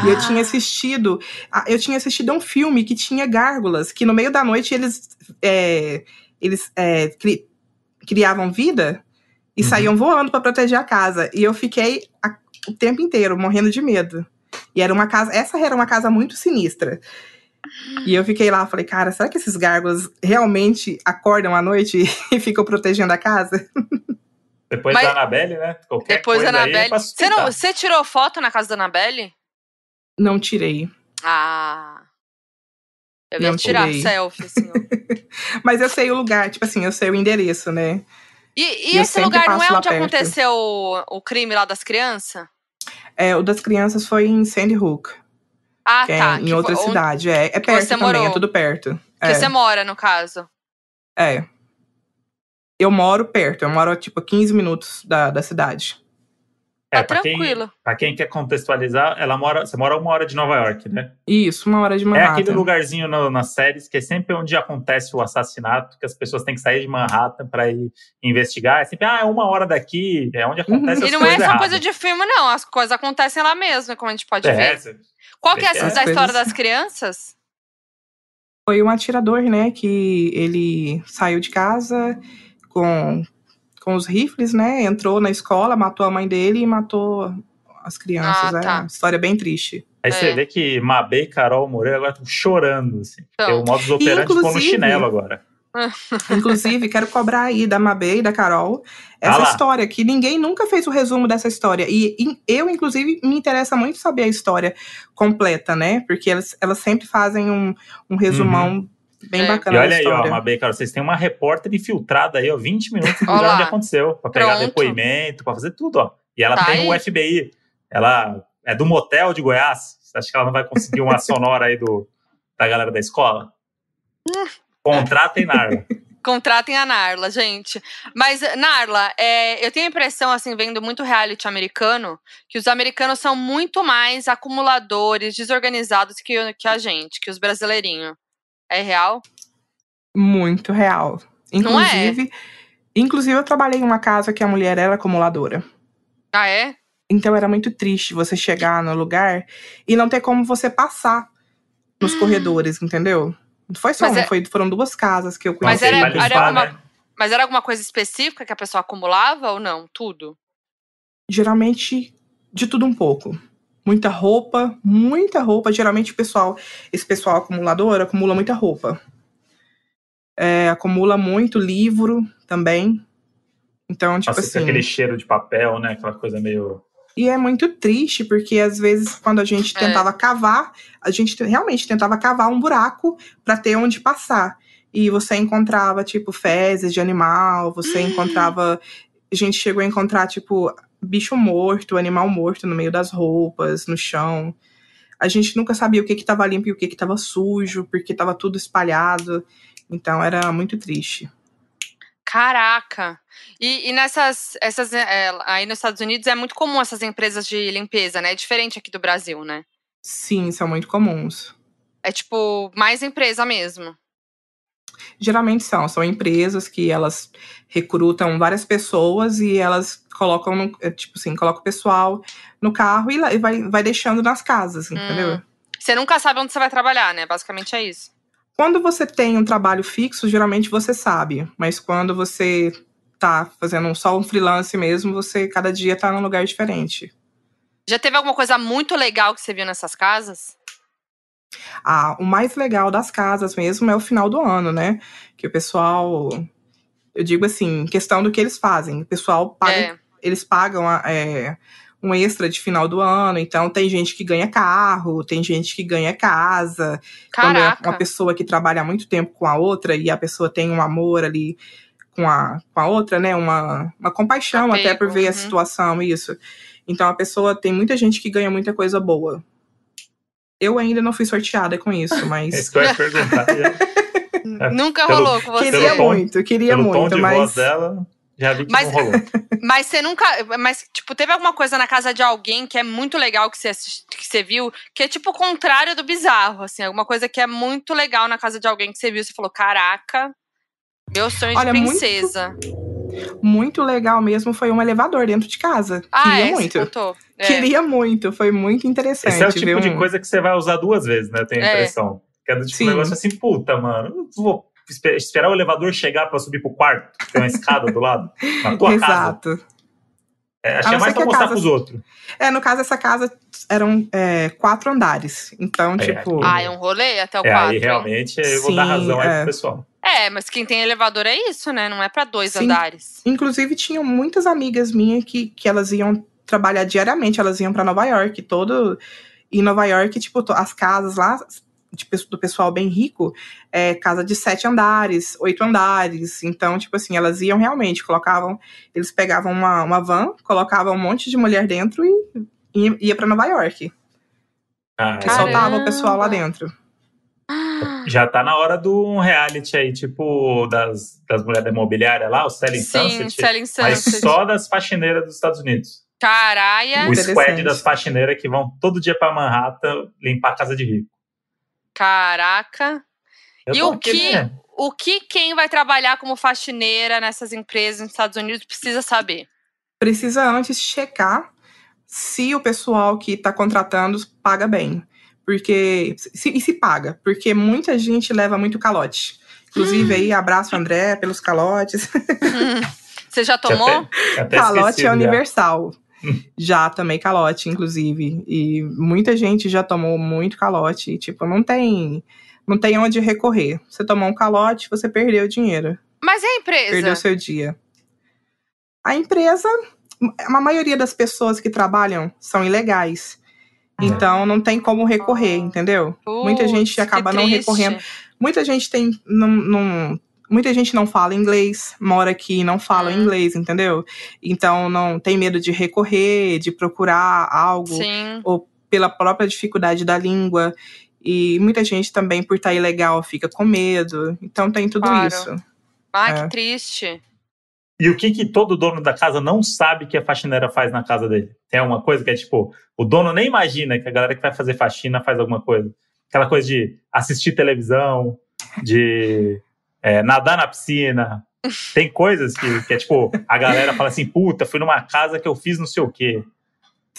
Speaker 3: E eu tinha
Speaker 2: Ah,
Speaker 3: assistido. ah, Eu tinha assistido a um filme que tinha gárgulas, que no meio da noite eles. é, eles é, cri- criavam vida e
Speaker 1: Uhum.
Speaker 3: saíam voando para proteger a casa. E eu fiquei a- o tempo inteiro morrendo de medo. E era uma casa. Essa era uma casa muito sinistra. E eu fiquei lá, falei, cara, será que esses gárgulas realmente acordam à noite <laughs> e ficam protegendo a casa? <laughs>
Speaker 1: Depois
Speaker 2: Mas-
Speaker 1: da Anabelle, né? Qualquer
Speaker 2: Depois da
Speaker 1: é
Speaker 2: Anabelle. Você, não, você tirou foto na casa da Anabelle?
Speaker 3: Não tirei.
Speaker 2: Ah. Eu ia
Speaker 3: Não
Speaker 2: tirar
Speaker 3: tirei.
Speaker 2: selfie, assim. <laughs>
Speaker 3: Mas eu sei o lugar, tipo assim, eu sei o endereço, né?
Speaker 2: E, e esse lugar não é onde
Speaker 3: perto.
Speaker 2: aconteceu o, o crime lá das crianças?
Speaker 3: É, o das crianças foi em Sandy Hook,
Speaker 2: Ah,
Speaker 3: que é
Speaker 2: tá.
Speaker 3: em
Speaker 2: que
Speaker 3: outra
Speaker 2: foi- onde-
Speaker 3: cidade. É, é perto
Speaker 2: você
Speaker 3: também,
Speaker 2: morou.
Speaker 3: é tudo perto.
Speaker 2: Que
Speaker 3: É,
Speaker 2: você mora, no caso.
Speaker 3: é. Eu moro perto, eu moro, tipo, a 15 minutos da, da cidade.
Speaker 1: É,
Speaker 2: Tá
Speaker 1: pra quem,
Speaker 2: tranquilo.
Speaker 1: pra quem quer contextualizar, ela mora, você mora uma hora de Nova York, né?
Speaker 3: Isso, uma hora de
Speaker 1: É
Speaker 3: Manhattan.
Speaker 1: aquele lugarzinho no- nas séries que é sempre onde acontece o assassinato, que as pessoas têm que sair de Manhattan pra ir investigar. É sempre, ah, é uma hora daqui, é onde acontece
Speaker 2: E
Speaker 1: as
Speaker 2: não
Speaker 1: coisas
Speaker 2: é só
Speaker 1: erradas.
Speaker 2: coisa de filme, não. As coisas acontecem lá mesmo, como a gente pode
Speaker 1: É,
Speaker 2: ver.
Speaker 1: cê-
Speaker 2: Qual que é essa da história das crianças?
Speaker 3: Foi um atirador, né, que ele saiu de casa com, com os rifles, né, entrou na escola, matou a mãe dele e matou as crianças.
Speaker 2: Ah,
Speaker 3: É
Speaker 2: tá.
Speaker 3: uma história bem triste.
Speaker 1: Aí você
Speaker 2: É.
Speaker 1: vê que Mabê e Carol Moreira agora estão chorando, assim. Porque
Speaker 2: Então.
Speaker 1: o modus operandi ficou no chinelo agora. <laughs>
Speaker 3: Inclusive, quero cobrar aí da Mabê e da Carol essa
Speaker 1: Ah
Speaker 3: história, que ninguém nunca fez o resumo dessa história. E, e eu, inclusive, me interessa muito saber a história completa, né? Porque elas, elas sempre fazem um, um resumão bem
Speaker 2: É.
Speaker 3: bacana
Speaker 1: Uhum. E olha
Speaker 3: da
Speaker 1: aí, ó. Mabê e Carol, vocês têm uma repórter infiltrada aí, ó, 20 minutos
Speaker 2: lá.
Speaker 1: onde aconteceu, pra pegar
Speaker 2: Pronto.
Speaker 1: depoimento, pra fazer tudo, ó. E ela
Speaker 2: Tá
Speaker 1: tem o
Speaker 2: aí.
Speaker 1: FBI. Ela é do motel de Goiás. Você acha que ela não vai conseguir uma sonora aí do, da galera da escola? <laughs> Contratem Narla. <laughs>
Speaker 2: Contratem a Narla, gente. Mas, Narla, é, eu tenho a impressão, assim, vendo muito reality americano, que os americanos são muito mais acumuladores, desorganizados que, o- que a gente, que os brasileirinhos. É real?
Speaker 3: Muito real.
Speaker 2: Não é?
Speaker 3: Inclusive, inclusive, eu trabalhei em uma casa que a mulher era acumuladora.
Speaker 2: Ah, é?
Speaker 3: Então era muito triste você chegar no lugar e não ter como você passar nos
Speaker 2: Hum.
Speaker 3: corredores, entendeu? Não foi só
Speaker 2: Mas
Speaker 3: uma,
Speaker 2: é-
Speaker 3: foi- foram duas casas que eu
Speaker 2: Mas
Speaker 3: conheci.
Speaker 2: era-
Speaker 1: Vai limpar,
Speaker 2: era alguma-
Speaker 1: né?
Speaker 2: Mas era alguma coisa específica que a pessoa acumulava ou não? Tudo?
Speaker 3: Geralmente, de tudo um pouco. Muita roupa, muita roupa. Geralmente o pessoal, esse pessoal acumulador, acumula muita roupa. É, acumula muito livro também. Então, tipo
Speaker 1: Nossa,
Speaker 3: assim.
Speaker 1: tem aquele cheiro de papel, né? Aquela coisa meio.
Speaker 3: E é muito triste, porque às vezes, quando a gente
Speaker 2: É.
Speaker 3: tentava cavar, a gente te- realmente tentava cavar um buraco para ter onde passar. E você encontrava, tipo, fezes de animal, você
Speaker 2: Hum.
Speaker 3: encontrava. A gente chegou a encontrar, tipo, bicho morto, animal morto no meio das roupas, no chão. A gente nunca sabia o que estava limpo e o que estava sujo, porque estava tudo espalhado. Então era muito triste.
Speaker 2: Caraca! E, e nessas. Essas, é, aí nos Estados Unidos é muito comum essas empresas de limpeza, né? É diferente aqui do Brasil, né?
Speaker 3: Sim, são muito comuns.
Speaker 2: É tipo, mais empresa mesmo.
Speaker 3: Geralmente são, são empresas que elas recrutam várias pessoas e elas colocam, no, é, tipo assim, colocam o pessoal no carro e, e vai, vai deixando nas casas, entendeu? Hum.
Speaker 2: Você nunca sabe onde você vai trabalhar, né? Basicamente é isso.
Speaker 3: Quando você tem um trabalho fixo, geralmente você sabe, mas quando você tá fazendo só um freelance mesmo, você cada dia tá num lugar diferente.
Speaker 2: Já teve alguma coisa muito legal que você viu nessas casas?
Speaker 3: Ah, o mais legal das casas mesmo é o final do ano, né? Que o pessoal. Eu digo assim, questão do que eles fazem. O pessoal paga. É. Eles pagam é, um extra de final do ano. Então, tem gente que ganha carro, tem gente que ganha casa.
Speaker 2: Caraca.
Speaker 3: Quando é uma pessoa que trabalha muito tempo com a outra e a pessoa tem um amor ali com a, com a outra, né? Uma, uma compaixão Apego. até por ver uhum. a situação, isso. Então, a pessoa tem muita gente que ganha muita coisa boa. Eu ainda não fui sorteada com isso, <laughs> mas.
Speaker 1: É isso que eu ia perguntar. <laughs>
Speaker 2: Nunca rolou com você.
Speaker 3: Queria muito, queria
Speaker 1: pelo
Speaker 3: muito,
Speaker 1: tom de
Speaker 3: mas.
Speaker 1: Voz dela, já vi que mas, não rolou. <laughs>
Speaker 2: Mas você nunca. Mas, tipo, teve alguma coisa na casa de alguém que é muito legal que você, assist, que você viu, que é tipo o contrário do bizarro, assim, alguma coisa que é muito legal na casa de alguém que você viu, você falou, caraca, meu sonho Olha, de princesa.
Speaker 3: Muito, muito legal mesmo foi um elevador dentro de casa.
Speaker 2: Ah,
Speaker 3: Queria
Speaker 2: é,
Speaker 3: muito. É. Queria muito, foi muito interessante.
Speaker 1: Esse é o tipo de coisa que você vai usar duas vezes, né? Eu tenho a é. impressão. Que é do tipo Sim. um negócio assim, puta, mano, vou esperar o elevador chegar para subir pro quarto, tem uma escada do lado, na tua
Speaker 3: Exato.
Speaker 1: casa. É, achei mais pra mostrar casa, pros outros.
Speaker 3: É, no caso, essa casa eram é, quatro andares. Então, é, tipo.
Speaker 2: Ah, é um rolê até o
Speaker 1: é,
Speaker 2: quatro.
Speaker 1: Aí realmente eu vou dar razão aí pro
Speaker 3: é.
Speaker 1: pessoal.
Speaker 2: É, mas quem tem elevador é isso, né? Não é para dois Sim. andares.
Speaker 3: Inclusive, tinham muitas amigas minhas que, que elas iam trabalhar diariamente, elas iam para Nova York. Todo. Em Nova York, tipo, as casas lá de, do pessoal bem rico, é, casa de sete andares, oito andares. Então, tipo assim, elas iam realmente, colocavam, eles pegavam uma, uma van, colocavam um monte de mulher dentro e ia, ia para Nova York. Ah, e soltava o pessoal lá dentro.
Speaker 1: Já tá na hora do reality aí, tipo, das, das mulheres da imobiliária lá, o Selling
Speaker 2: Sim,
Speaker 1: Sunset.
Speaker 2: Selling Sunset.
Speaker 1: Mas só das faxineiras dos Estados Unidos.
Speaker 2: Caralho!
Speaker 1: O squad das faxineiras que vão todo dia pra Manhattan limpar a casa de rico.
Speaker 2: Caraca.
Speaker 1: Eu
Speaker 2: e o que,
Speaker 1: né?
Speaker 2: o que quem vai trabalhar como faxineira nessas empresas nos Estados Unidos precisa saber?
Speaker 3: Precisa antes checar se o pessoal que está contratando paga bem. Porque. Se, e se paga, porque muita gente leva muito calote. Inclusive, hum. aí, abraço, André, pelos calotes.
Speaker 2: Hum. Você já <laughs> tomou?
Speaker 1: Até, até
Speaker 3: calote é universal. já tomei calote, inclusive. E muita gente já tomou muito calote. E, tipo, não tem. Não tem onde recorrer. Você tomou um calote, você perdeu o dinheiro.
Speaker 2: Mas e a empresa?
Speaker 3: Perdeu seu dia. A empresa, a maioria das pessoas que trabalham são ilegais. Então não tem como recorrer, entendeu?
Speaker 2: Putz,
Speaker 3: Muita gente acaba não recorrendo. Muita gente tem. Não, não, muita gente não fala inglês, mora aqui e não fala hum. inglês, entendeu? Então não tem medo de recorrer, de procurar algo,
Speaker 2: Sim.
Speaker 3: ou pela própria dificuldade da língua. E muita gente também, por estar ilegal, fica com medo. Então tem tudo
Speaker 2: claro.
Speaker 3: isso.
Speaker 2: Ai,
Speaker 3: É.
Speaker 2: que triste.
Speaker 1: E o que que todo dono da casa não sabe que a faxineira faz na casa dele? Tem alguma coisa que é tipo, o dono nem imagina que a galera que vai fazer faxina faz alguma coisa. Aquela coisa de assistir televisão, de é, nadar na piscina. Tem coisas que, que é tipo, a galera fala assim, puta, fui numa casa que eu fiz não sei o quê.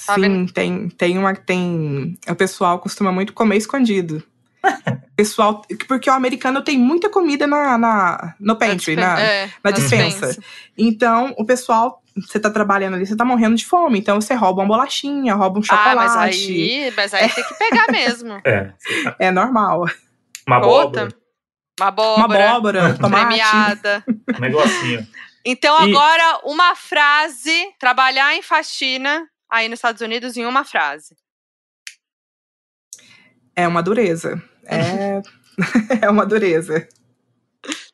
Speaker 2: Tá
Speaker 3: Sim, tem, tem uma. Tem, o pessoal costuma muito comer escondido. <laughs> pessoal, porque o americano tem muita comida na, na no pantry, na,
Speaker 2: é,
Speaker 3: na dispensa. Então, o pessoal, você tá trabalhando ali, você tá morrendo de fome. Então, você rouba uma bolachinha, rouba um chocolate.
Speaker 2: Ah, mas aí, mas aí tem que pegar mesmo.
Speaker 1: É,
Speaker 3: É normal.
Speaker 1: uma abóbora,
Speaker 2: Uma abóbora.
Speaker 3: abóbora, tomate.
Speaker 2: Premiada.
Speaker 1: um negocinho.
Speaker 2: Então,
Speaker 1: E-
Speaker 2: agora, uma frase. Trabalhar em faxina aí nos Estados Unidos em uma frase.
Speaker 3: É uma dureza. É, <laughs> é uma dureza.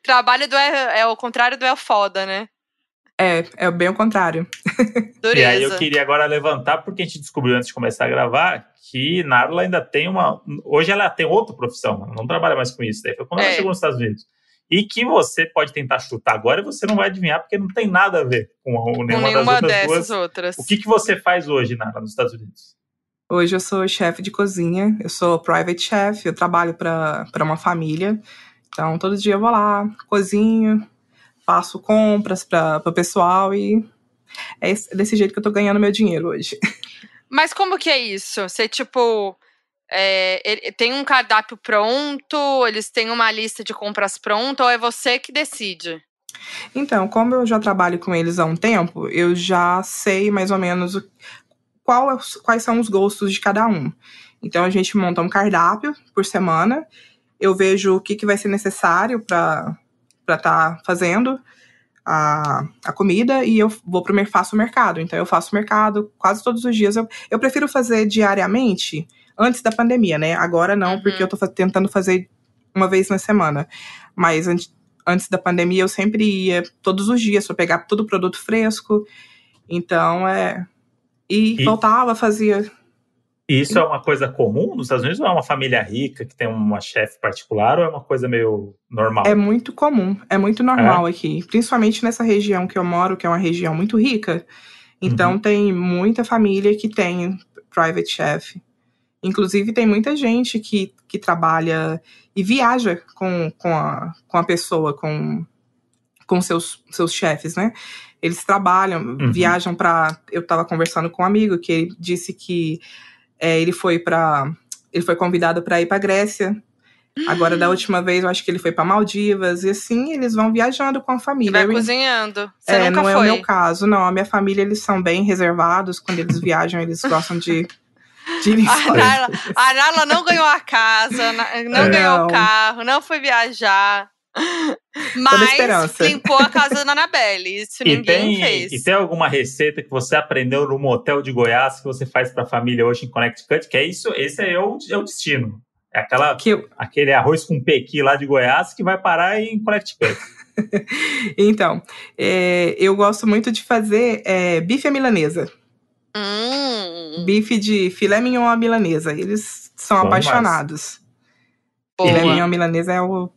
Speaker 2: Trabalho do é, é o contrário do é foda, né?
Speaker 3: É, é bem o contrário. <laughs>
Speaker 1: Dureza. E aí eu queria agora levantar, porque a gente descobriu antes de começar a gravar que Narla ainda tem uma. Hoje ela tem outra profissão, ela não trabalha mais com isso. Daí foi quando é. ela chegou nos Estados Unidos. E que você pode tentar chutar agora e você não vai adivinhar, porque não tem nada a ver com nenhuma, com nenhuma das outras duas. outras. O que, que você faz hoje, Narla, nos Estados Unidos?
Speaker 3: Hoje eu sou chefe de cozinha, eu sou private chef, eu trabalho para uma família. Então, todo dia eu vou lá, cozinho, faço compras para o pessoal e é desse jeito que eu tô ganhando meu dinheiro hoje. <laughs>
Speaker 2: Mas como que é isso? Você, tipo, é, tem um cardápio pronto, eles têm uma lista de compras pronta, ou é você que decide?
Speaker 3: Então, como eu já trabalho com eles há um tempo, eu já sei mais ou menos qual, é quais são os gostos de cada um. Então, a gente monta um cardápio por semana, eu vejo o que, que vai ser necessário para estar tá fazendo a, a comida e eu vou pro faço o mercado. Então eu faço o mercado quase todos os dias. Eu, eu prefiro fazer diariamente antes da pandemia, né? Agora não, uhum. porque eu tô tentando fazer uma vez na semana. Mas antes, antes da pandemia eu sempre ia todos os dias para pegar todo o produto fresco. Então é. E, e... voltava, fazia
Speaker 1: e isso é uma coisa comum nos Estados Unidos ou é uma família rica que tem uma chefe particular ou é uma coisa meio normal?
Speaker 3: É muito comum, é muito normal é? aqui. Principalmente nessa região que eu moro, que é uma região muito rica. Então uhum. tem muita família que tem private chef. Inclusive tem muita gente que, que trabalha e viaja com, com, a, com a pessoa, com, com seus, seus chefes, né? Eles trabalham, uhum. viajam para. Eu estava conversando com um amigo que ele disse que é, ele foi para ele foi convidado para ir para Grécia. Agora, da última vez, eu acho que ele foi para Maldivas. E assim, eles vão viajando com a família.
Speaker 2: Vai eu, cozinhando. Você
Speaker 3: é,
Speaker 2: nunca
Speaker 3: não
Speaker 2: foi.
Speaker 3: é o meu caso, não. A minha família, eles são bem reservados. Quando eles viajam, eles gostam de. de <laughs>
Speaker 2: a, Nala, a Nala não ganhou a casa, não é, ganhou o carro, não foi viajar. Mas limpou a casa da Anabelle. Isso e ninguém
Speaker 1: tem,
Speaker 2: fez.
Speaker 1: E tem alguma receita que você aprendeu no motel de Goiás que você faz para a família hoje em Connecticut? Que é isso, esse é o, é o destino. É aquela, eu... aquele arroz com pequi lá de Goiás que vai parar em Connecticut. <laughs>
Speaker 3: então, é, eu gosto muito de fazer é, bife à milanesa.
Speaker 2: Hum.
Speaker 3: Bife de filé mignon à milanesa. Eles são Bom apaixonados. Filé mignon à milanesa é o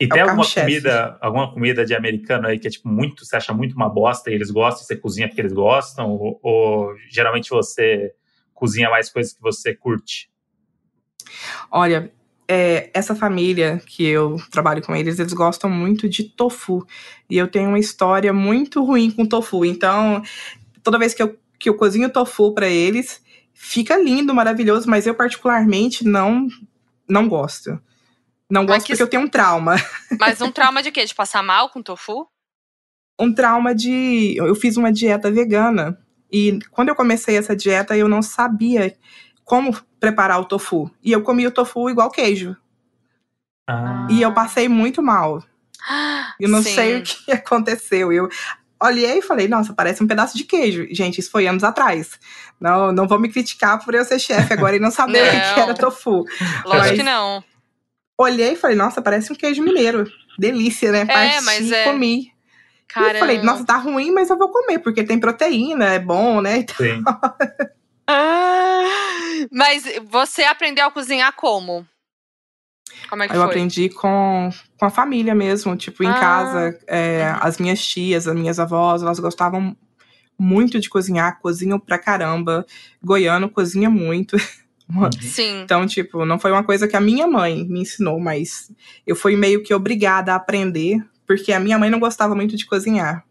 Speaker 1: e é tem alguma comida, alguma comida de americano aí que é tipo muito, você acha muito uma bosta e eles gostam, você cozinha porque eles gostam? Ou, ou geralmente você cozinha mais coisas que você curte?
Speaker 3: Olha, é, essa família que eu trabalho com eles, eles gostam muito de tofu. E eu tenho uma história muito ruim com tofu. Então, toda vez que eu, que eu cozinho tofu para eles, fica lindo, maravilhoso, mas eu particularmente não não gosto. Não gosto que... porque eu tenho um trauma. <laughs>
Speaker 2: Mas um trauma de quê? De passar mal com tofu?
Speaker 3: Um trauma de. Eu fiz uma dieta vegana. E quando eu comecei essa dieta, eu não sabia como preparar o tofu. E eu comia o tofu igual queijo. Ah. E eu passei muito mal. Eu não Sim. sei o que <laughs> aconteceu. Eu olhei e falei, nossa, parece um pedaço de queijo. Gente, isso foi anos atrás. Não, não vou me criticar por eu ser chefe agora e não saber o que era tofu.
Speaker 2: Lógico Mas, que não
Speaker 3: olhei e falei, nossa, parece um queijo mineiro. Delícia, né? É, mas é... comi. Caramba. E eu falei, nossa, tá ruim, mas eu vou comer, porque tem proteína, é bom, né?
Speaker 1: Então... Sim. <laughs>
Speaker 2: ah, mas você aprendeu a cozinhar como?
Speaker 3: Como é que eu foi? aprendi com, com a família mesmo, tipo, em ah. casa. É, uhum. As minhas tias, as minhas avós, elas gostavam muito de cozinhar, cozinham pra caramba. Goiano cozinha muito. <laughs>
Speaker 2: Sim.
Speaker 3: Então, tipo, não foi uma coisa que a minha mãe me ensinou, mas eu fui meio que obrigada a aprender, porque a minha mãe não gostava muito de cozinhar.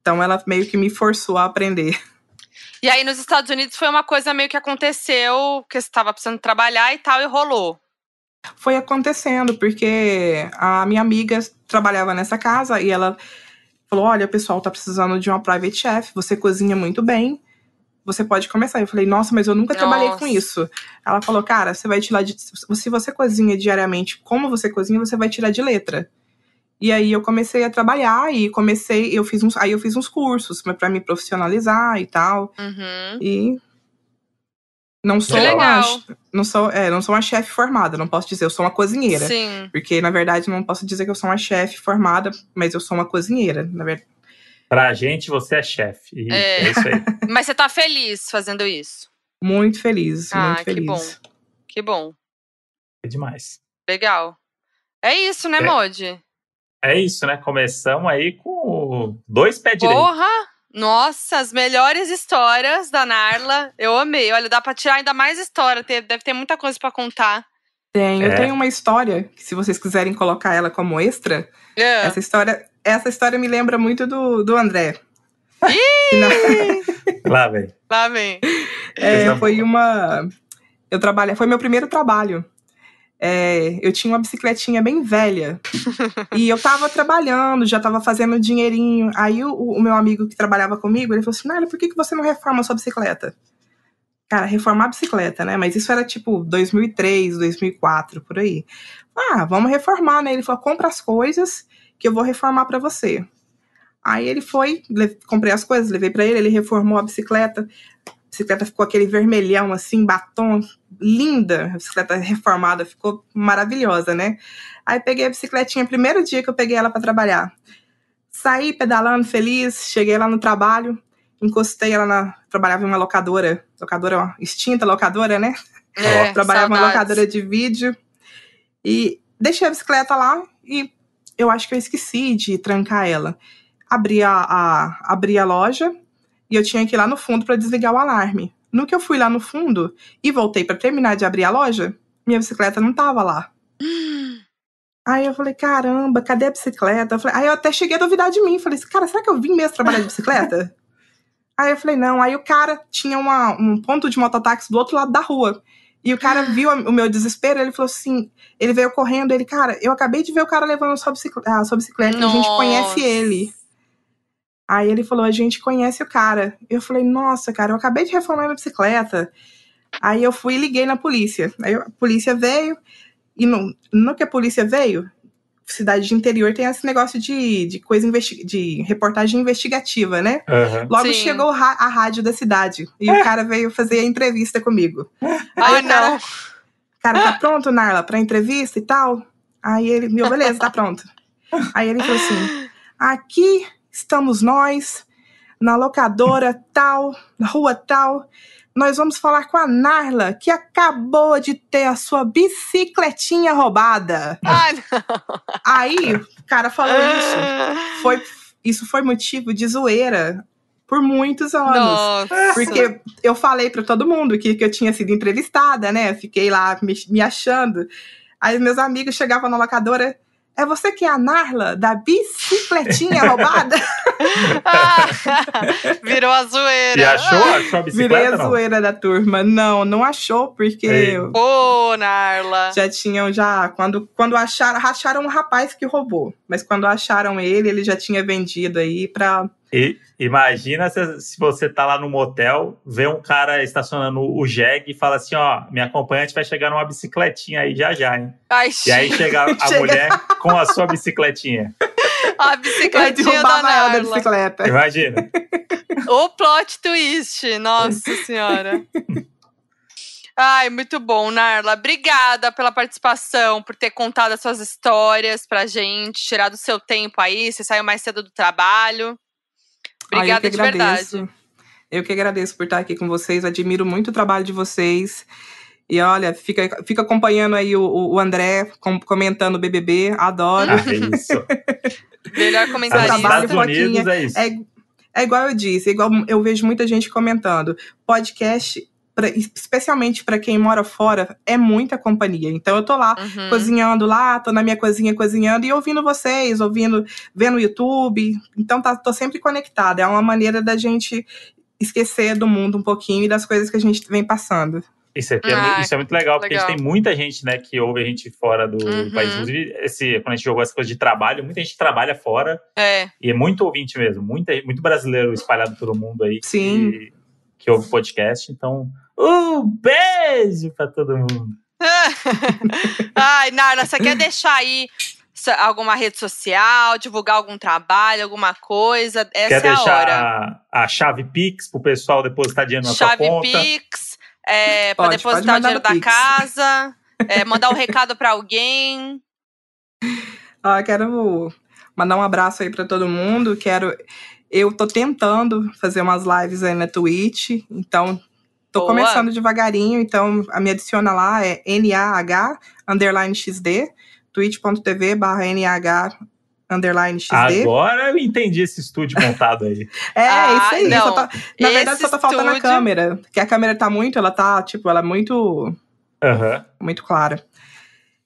Speaker 3: Então, ela meio que me forçou a aprender.
Speaker 2: E aí, nos Estados Unidos, foi uma coisa meio que aconteceu, que você estava precisando trabalhar e tal, e rolou.
Speaker 3: Foi acontecendo, porque a minha amiga trabalhava nessa casa e ela falou: Olha, pessoal tá precisando de uma private chef, você cozinha muito bem você pode começar. Eu falei, nossa, mas eu nunca nossa. trabalhei com isso. Ela falou, cara, você vai tirar de. Se você cozinha diariamente como você cozinha, você vai tirar de letra. E aí eu comecei a trabalhar e comecei, eu fiz uns, aí eu fiz uns cursos para me profissionalizar e tal.
Speaker 2: Uhum.
Speaker 3: E não sou uma, não sou, é, não sou uma chefe formada, não posso dizer, eu sou uma cozinheira.
Speaker 2: Sim.
Speaker 3: Porque na verdade não posso dizer que eu sou uma chefe formada, mas eu sou uma cozinheira, na verdade.
Speaker 1: Pra gente, você é chefe. É. é. isso aí. <laughs>
Speaker 2: Mas você tá feliz fazendo isso?
Speaker 3: Muito feliz, ah, muito feliz.
Speaker 2: Que bom. Que bom.
Speaker 1: É demais.
Speaker 2: Legal. É isso, né, é. Modi?
Speaker 1: É isso, né? Começamos aí com dois pés direitos.
Speaker 2: Porra! Nossa, as melhores histórias da Narla. Eu amei. Olha, dá pra tirar ainda mais história. Deve ter muita coisa para contar.
Speaker 3: Tem, é. eu tenho uma história, que se vocês quiserem colocar ela como extra, é. essa história essa história me lembra muito do, do André.
Speaker 1: Lá vem.
Speaker 2: Lá vem.
Speaker 3: É, foi uma. Eu trabalhei. Foi meu primeiro trabalho. É, eu tinha uma bicicletinha bem velha. e eu tava trabalhando, já tava fazendo dinheirinho. Aí o, o meu amigo que trabalhava comigo, ele falou assim: Nália, por que, que você não reforma a sua bicicleta? Cara, reformar a bicicleta, né? Mas isso era tipo 2003, 2004, por aí. Ah, vamos reformar, né? Ele falou: compra as coisas que eu vou reformar para você. Aí ele foi, comprei as coisas, levei para ele, ele reformou a bicicleta. A bicicleta ficou aquele vermelhão assim, batom, linda. A bicicleta reformada ficou maravilhosa, né? Aí peguei a bicicletinha, primeiro dia que eu peguei ela para trabalhar. Saí pedalando feliz, cheguei lá no trabalho, encostei ela na. Trabalhava em uma locadora, locadora extinta, locadora, né?
Speaker 2: É, <laughs>
Speaker 3: trabalhava em uma locadora de vídeo. E deixei a bicicleta lá e eu acho que eu esqueci de trancar ela. Abri a, a, abri a loja e eu tinha que ir lá no fundo para desligar o alarme. No que eu fui lá no fundo e voltei para terminar de abrir a loja, minha bicicleta não tava lá. <gasps> Aí eu falei, caramba, cadê a bicicleta? Eu falei, aí eu até cheguei a duvidar de mim. Falei, cara, será que eu vim mesmo trabalhar de bicicleta? <laughs> aí eu falei, não. Aí o cara tinha uma, um ponto de mototáxi do outro lado da rua. E o cara viu o meu desespero, ele falou assim, ele veio correndo, ele, cara, eu acabei de ver o cara levando a sua bicicleta, a sua bicicleta a gente conhece ele. Aí ele falou, a gente conhece o cara. Eu falei, nossa, cara, eu acabei de reformar minha bicicleta. Aí eu fui e liguei na polícia. Aí a polícia veio, e no, no que a polícia veio, cidade de interior tem esse negócio de, de coisa de reportagem investigativa, né?
Speaker 1: Uhum.
Speaker 3: Logo Sim. chegou a rádio da cidade e o cara veio fazer a entrevista comigo.
Speaker 2: Ai, não.
Speaker 3: Cara, tá pronto, Narla, pra entrevista e tal? Aí ele, meu, beleza, tá pronto. Aí ele falou assim: aqui estamos nós, na locadora tal, na rua tal nós vamos falar com a Narla, que acabou de ter a sua bicicletinha roubada.
Speaker 2: Ai, não.
Speaker 3: Aí, o cara falou isso. Foi, isso foi motivo de zoeira por muitos anos.
Speaker 2: Nossa.
Speaker 3: Porque eu falei para todo mundo que, que eu tinha sido entrevistada, né? Fiquei lá me, me achando. Aí meus amigos chegavam na locadora é você que é a Narla da bicicletinha <laughs> roubada?
Speaker 2: ah, <laughs> virou a zoeira.
Speaker 1: E achou? Achou a bicicleta?
Speaker 3: Virei a zoeira da turma. Não, não achou, porque.
Speaker 2: Pô, Narla.
Speaker 3: Já tinham, já. Quando, quando acharam, racharam um rapaz que roubou. Mas quando acharam ele, ele já tinha vendido aí pra
Speaker 1: e imagina se, se, você tá lá no motel, vê um cara estacionando o jegue e fala assim: ó, minha acompanhante vai chegar numa bicicletinha aí já já, hein?
Speaker 2: Ai,
Speaker 1: e aí <laughs> chega a chega. mulher com a sua bicicletinha.
Speaker 2: A bicicletinha da Narla. da bicicleta.
Speaker 1: Imagina.
Speaker 2: o plot twist, nossa senhora. Ai, muito bom, Narla. Obrigada pela participação, por ter contado as suas histórias pra gente, tirado o seu tempo aí. Você saiu mais cedo do trabalho. Obrigada de verdade.
Speaker 3: Eu que agradeço por estar aqui com vocês, admiro muito o trabalho de vocês. E olha, fica, fica acompanhando aí o, o André comentando o BBB, adoro.
Speaker 1: Ah, é isso. <laughs>
Speaker 2: Melhor comentarista.
Speaker 1: Estados Unidos é isso.
Speaker 3: É, é igual eu disse, é igual eu vejo muita gente comentando. Podcast pra, especialmente para quem mora fora, é muita companhia. Então eu tô lá uhum. cozinhando lá, tô na minha cozinha cozinhando e ouvindo vocês, ouvindo, vendo o YouTube. Então tá, tô sempre conectada. É uma maneira da gente esquecer do mundo um pouquinho e das coisas que a gente vem passando.
Speaker 1: Isso é, ah, isso é muito legal, porque legal. a gente tem muita gente, né, que ouve a gente fora do,
Speaker 2: uhum.
Speaker 1: país. Inclusive, esse, quando a gente jogou essa coisa de trabalho, muita gente trabalha fora.
Speaker 2: É.
Speaker 1: E é muito ouvinte mesmo, muita, muito brasileiro espalhado pelo mundo aí.
Speaker 3: Sim.
Speaker 1: Que, que ouve podcast. Então, um beijo para todo mundo. <laughs>
Speaker 2: Ai, Narla, você quer deixar aí alguma rede social, divulgar algum trabalho, alguma coisa? Essa
Speaker 1: quer
Speaker 2: é
Speaker 1: deixar
Speaker 2: a hora.
Speaker 1: A, chave Pix pro pessoal depositar dinheiro na chave sua conta?
Speaker 2: Chave Pix, é, para depositar o dinheiro da Pix. casa, <laughs> é, mandar um recado para alguém.
Speaker 3: Ah, quero mandar um abraço aí para todo mundo. Quero Eu tô tentando fazer umas lives aí na Twitch, então tô
Speaker 2: Boa.
Speaker 3: começando devagarinho, então a me adiciona lá é NAH underline XD, twitch.tv barra NAH underline XD.
Speaker 1: Agora eu entendi esse estúdio montado aí. <laughs>
Speaker 3: É,
Speaker 2: Ah,
Speaker 3: isso aí.
Speaker 2: não.
Speaker 3: só tá- na verdade,
Speaker 2: Esse
Speaker 3: só tá faltando a
Speaker 2: estúdio-
Speaker 3: câmera. Que a câmera tá muito, ela tá, tipo, ela é muito, muito clara.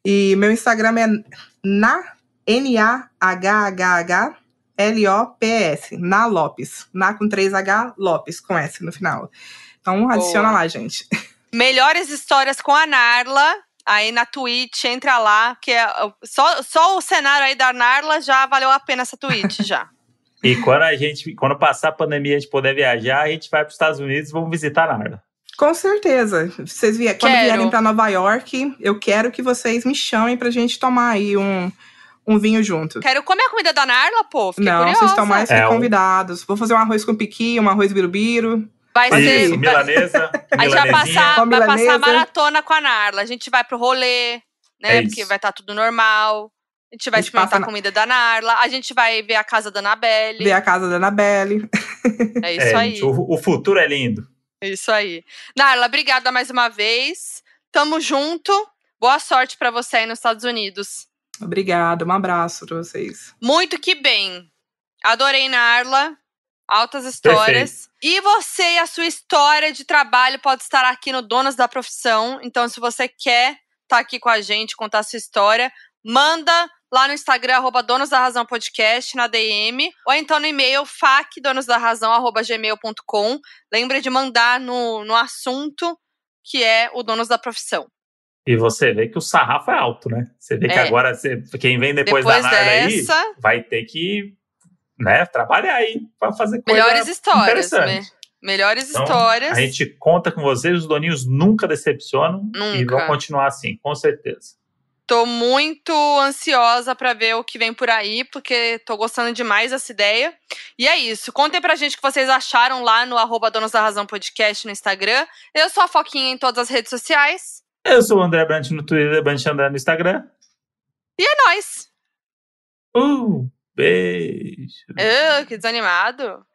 Speaker 3: E meu Instagram é na N-A-H-H-H L-O-P-S. Na Lopes. Na com 3H, Lopes, com S no final. Então adiciona
Speaker 2: Boa.
Speaker 3: lá, gente.
Speaker 2: Melhores histórias com a Narla. Aí na Twitch, entra lá, que é só, só o cenário aí da Narla já valeu a pena essa Twitch já. <laughs>
Speaker 1: E quando a gente, quando passar a pandemia, a gente puder viajar, a gente vai para os Estados Unidos e vamos visitar a Narla.
Speaker 3: Com certeza. Vocês vier, quando vierem pra Nova York, eu quero que vocês me chamem pra gente tomar aí um, um vinho junto.
Speaker 2: Quero comer a comida da Narla, pô. Fiquei
Speaker 3: Não,
Speaker 2: curiosa.
Speaker 3: vocês estão mais que
Speaker 1: É, um-
Speaker 3: convidados. Vou fazer um arroz com piqui, um arroz birubiru.
Speaker 2: Vai ser.
Speaker 1: Isso, milanesa.
Speaker 2: A gente vai passar, vai passar maratona com a Narla. A gente vai pro rolê, né?
Speaker 1: É
Speaker 2: porque vai estar tudo normal. A gente vai
Speaker 3: A gente
Speaker 2: experimentar a
Speaker 3: na-
Speaker 2: comida da Narla. A gente vai ver a casa da Anabelle.
Speaker 3: Ver a casa da Anabelle.
Speaker 2: É isso
Speaker 1: É,
Speaker 2: aí.
Speaker 1: gente, o, o futuro é lindo.
Speaker 2: É Isso aí. Narla, obrigada mais uma vez. Tamo junto. Boa sorte pra você aí nos Estados Unidos.
Speaker 3: Obrigada, um abraço pra vocês.
Speaker 2: Muito que bem. Adorei Narla. Altas histórias. E você e a sua história de trabalho pode estar aqui no Donos da Profissão. Então, se você quer estar aqui com a gente, contar a sua história, manda lá no Instagram, arroba Donos da Razão Podcast, na DM, ou então no e-mail, facdonosdarrazão.gmail.com. Lembre de mandar no, no assunto que é o Donos da Profissão.
Speaker 1: E você vê que o sarrafo é alto, né? Você vê que
Speaker 2: É.
Speaker 1: agora você- quem vem depois,
Speaker 2: Depois
Speaker 1: da Narda aí
Speaker 2: dessa-
Speaker 1: vai ter que né, trabalhar aí para fazer coisa
Speaker 2: Melhores histórias. Me- melhores
Speaker 1: Então,
Speaker 2: histórias.
Speaker 1: A gente conta com vocês, os doninhos nunca decepcionam e
Speaker 2: Nunca.
Speaker 1: vão continuar assim, com certeza.
Speaker 2: Tô muito ansiosa pra ver o que vem por aí, porque tô gostando demais dessa ideia. E é isso. Contem pra gente o que vocês acharam lá no arroba Donos da Razão Podcast no Instagram. Eu sou a Foquinha em todas as redes sociais.
Speaker 1: Eu sou o André Brant no Twitter, Brant André no Instagram.
Speaker 2: É nóis.
Speaker 1: Uh, beijo.
Speaker 2: Que desanimado.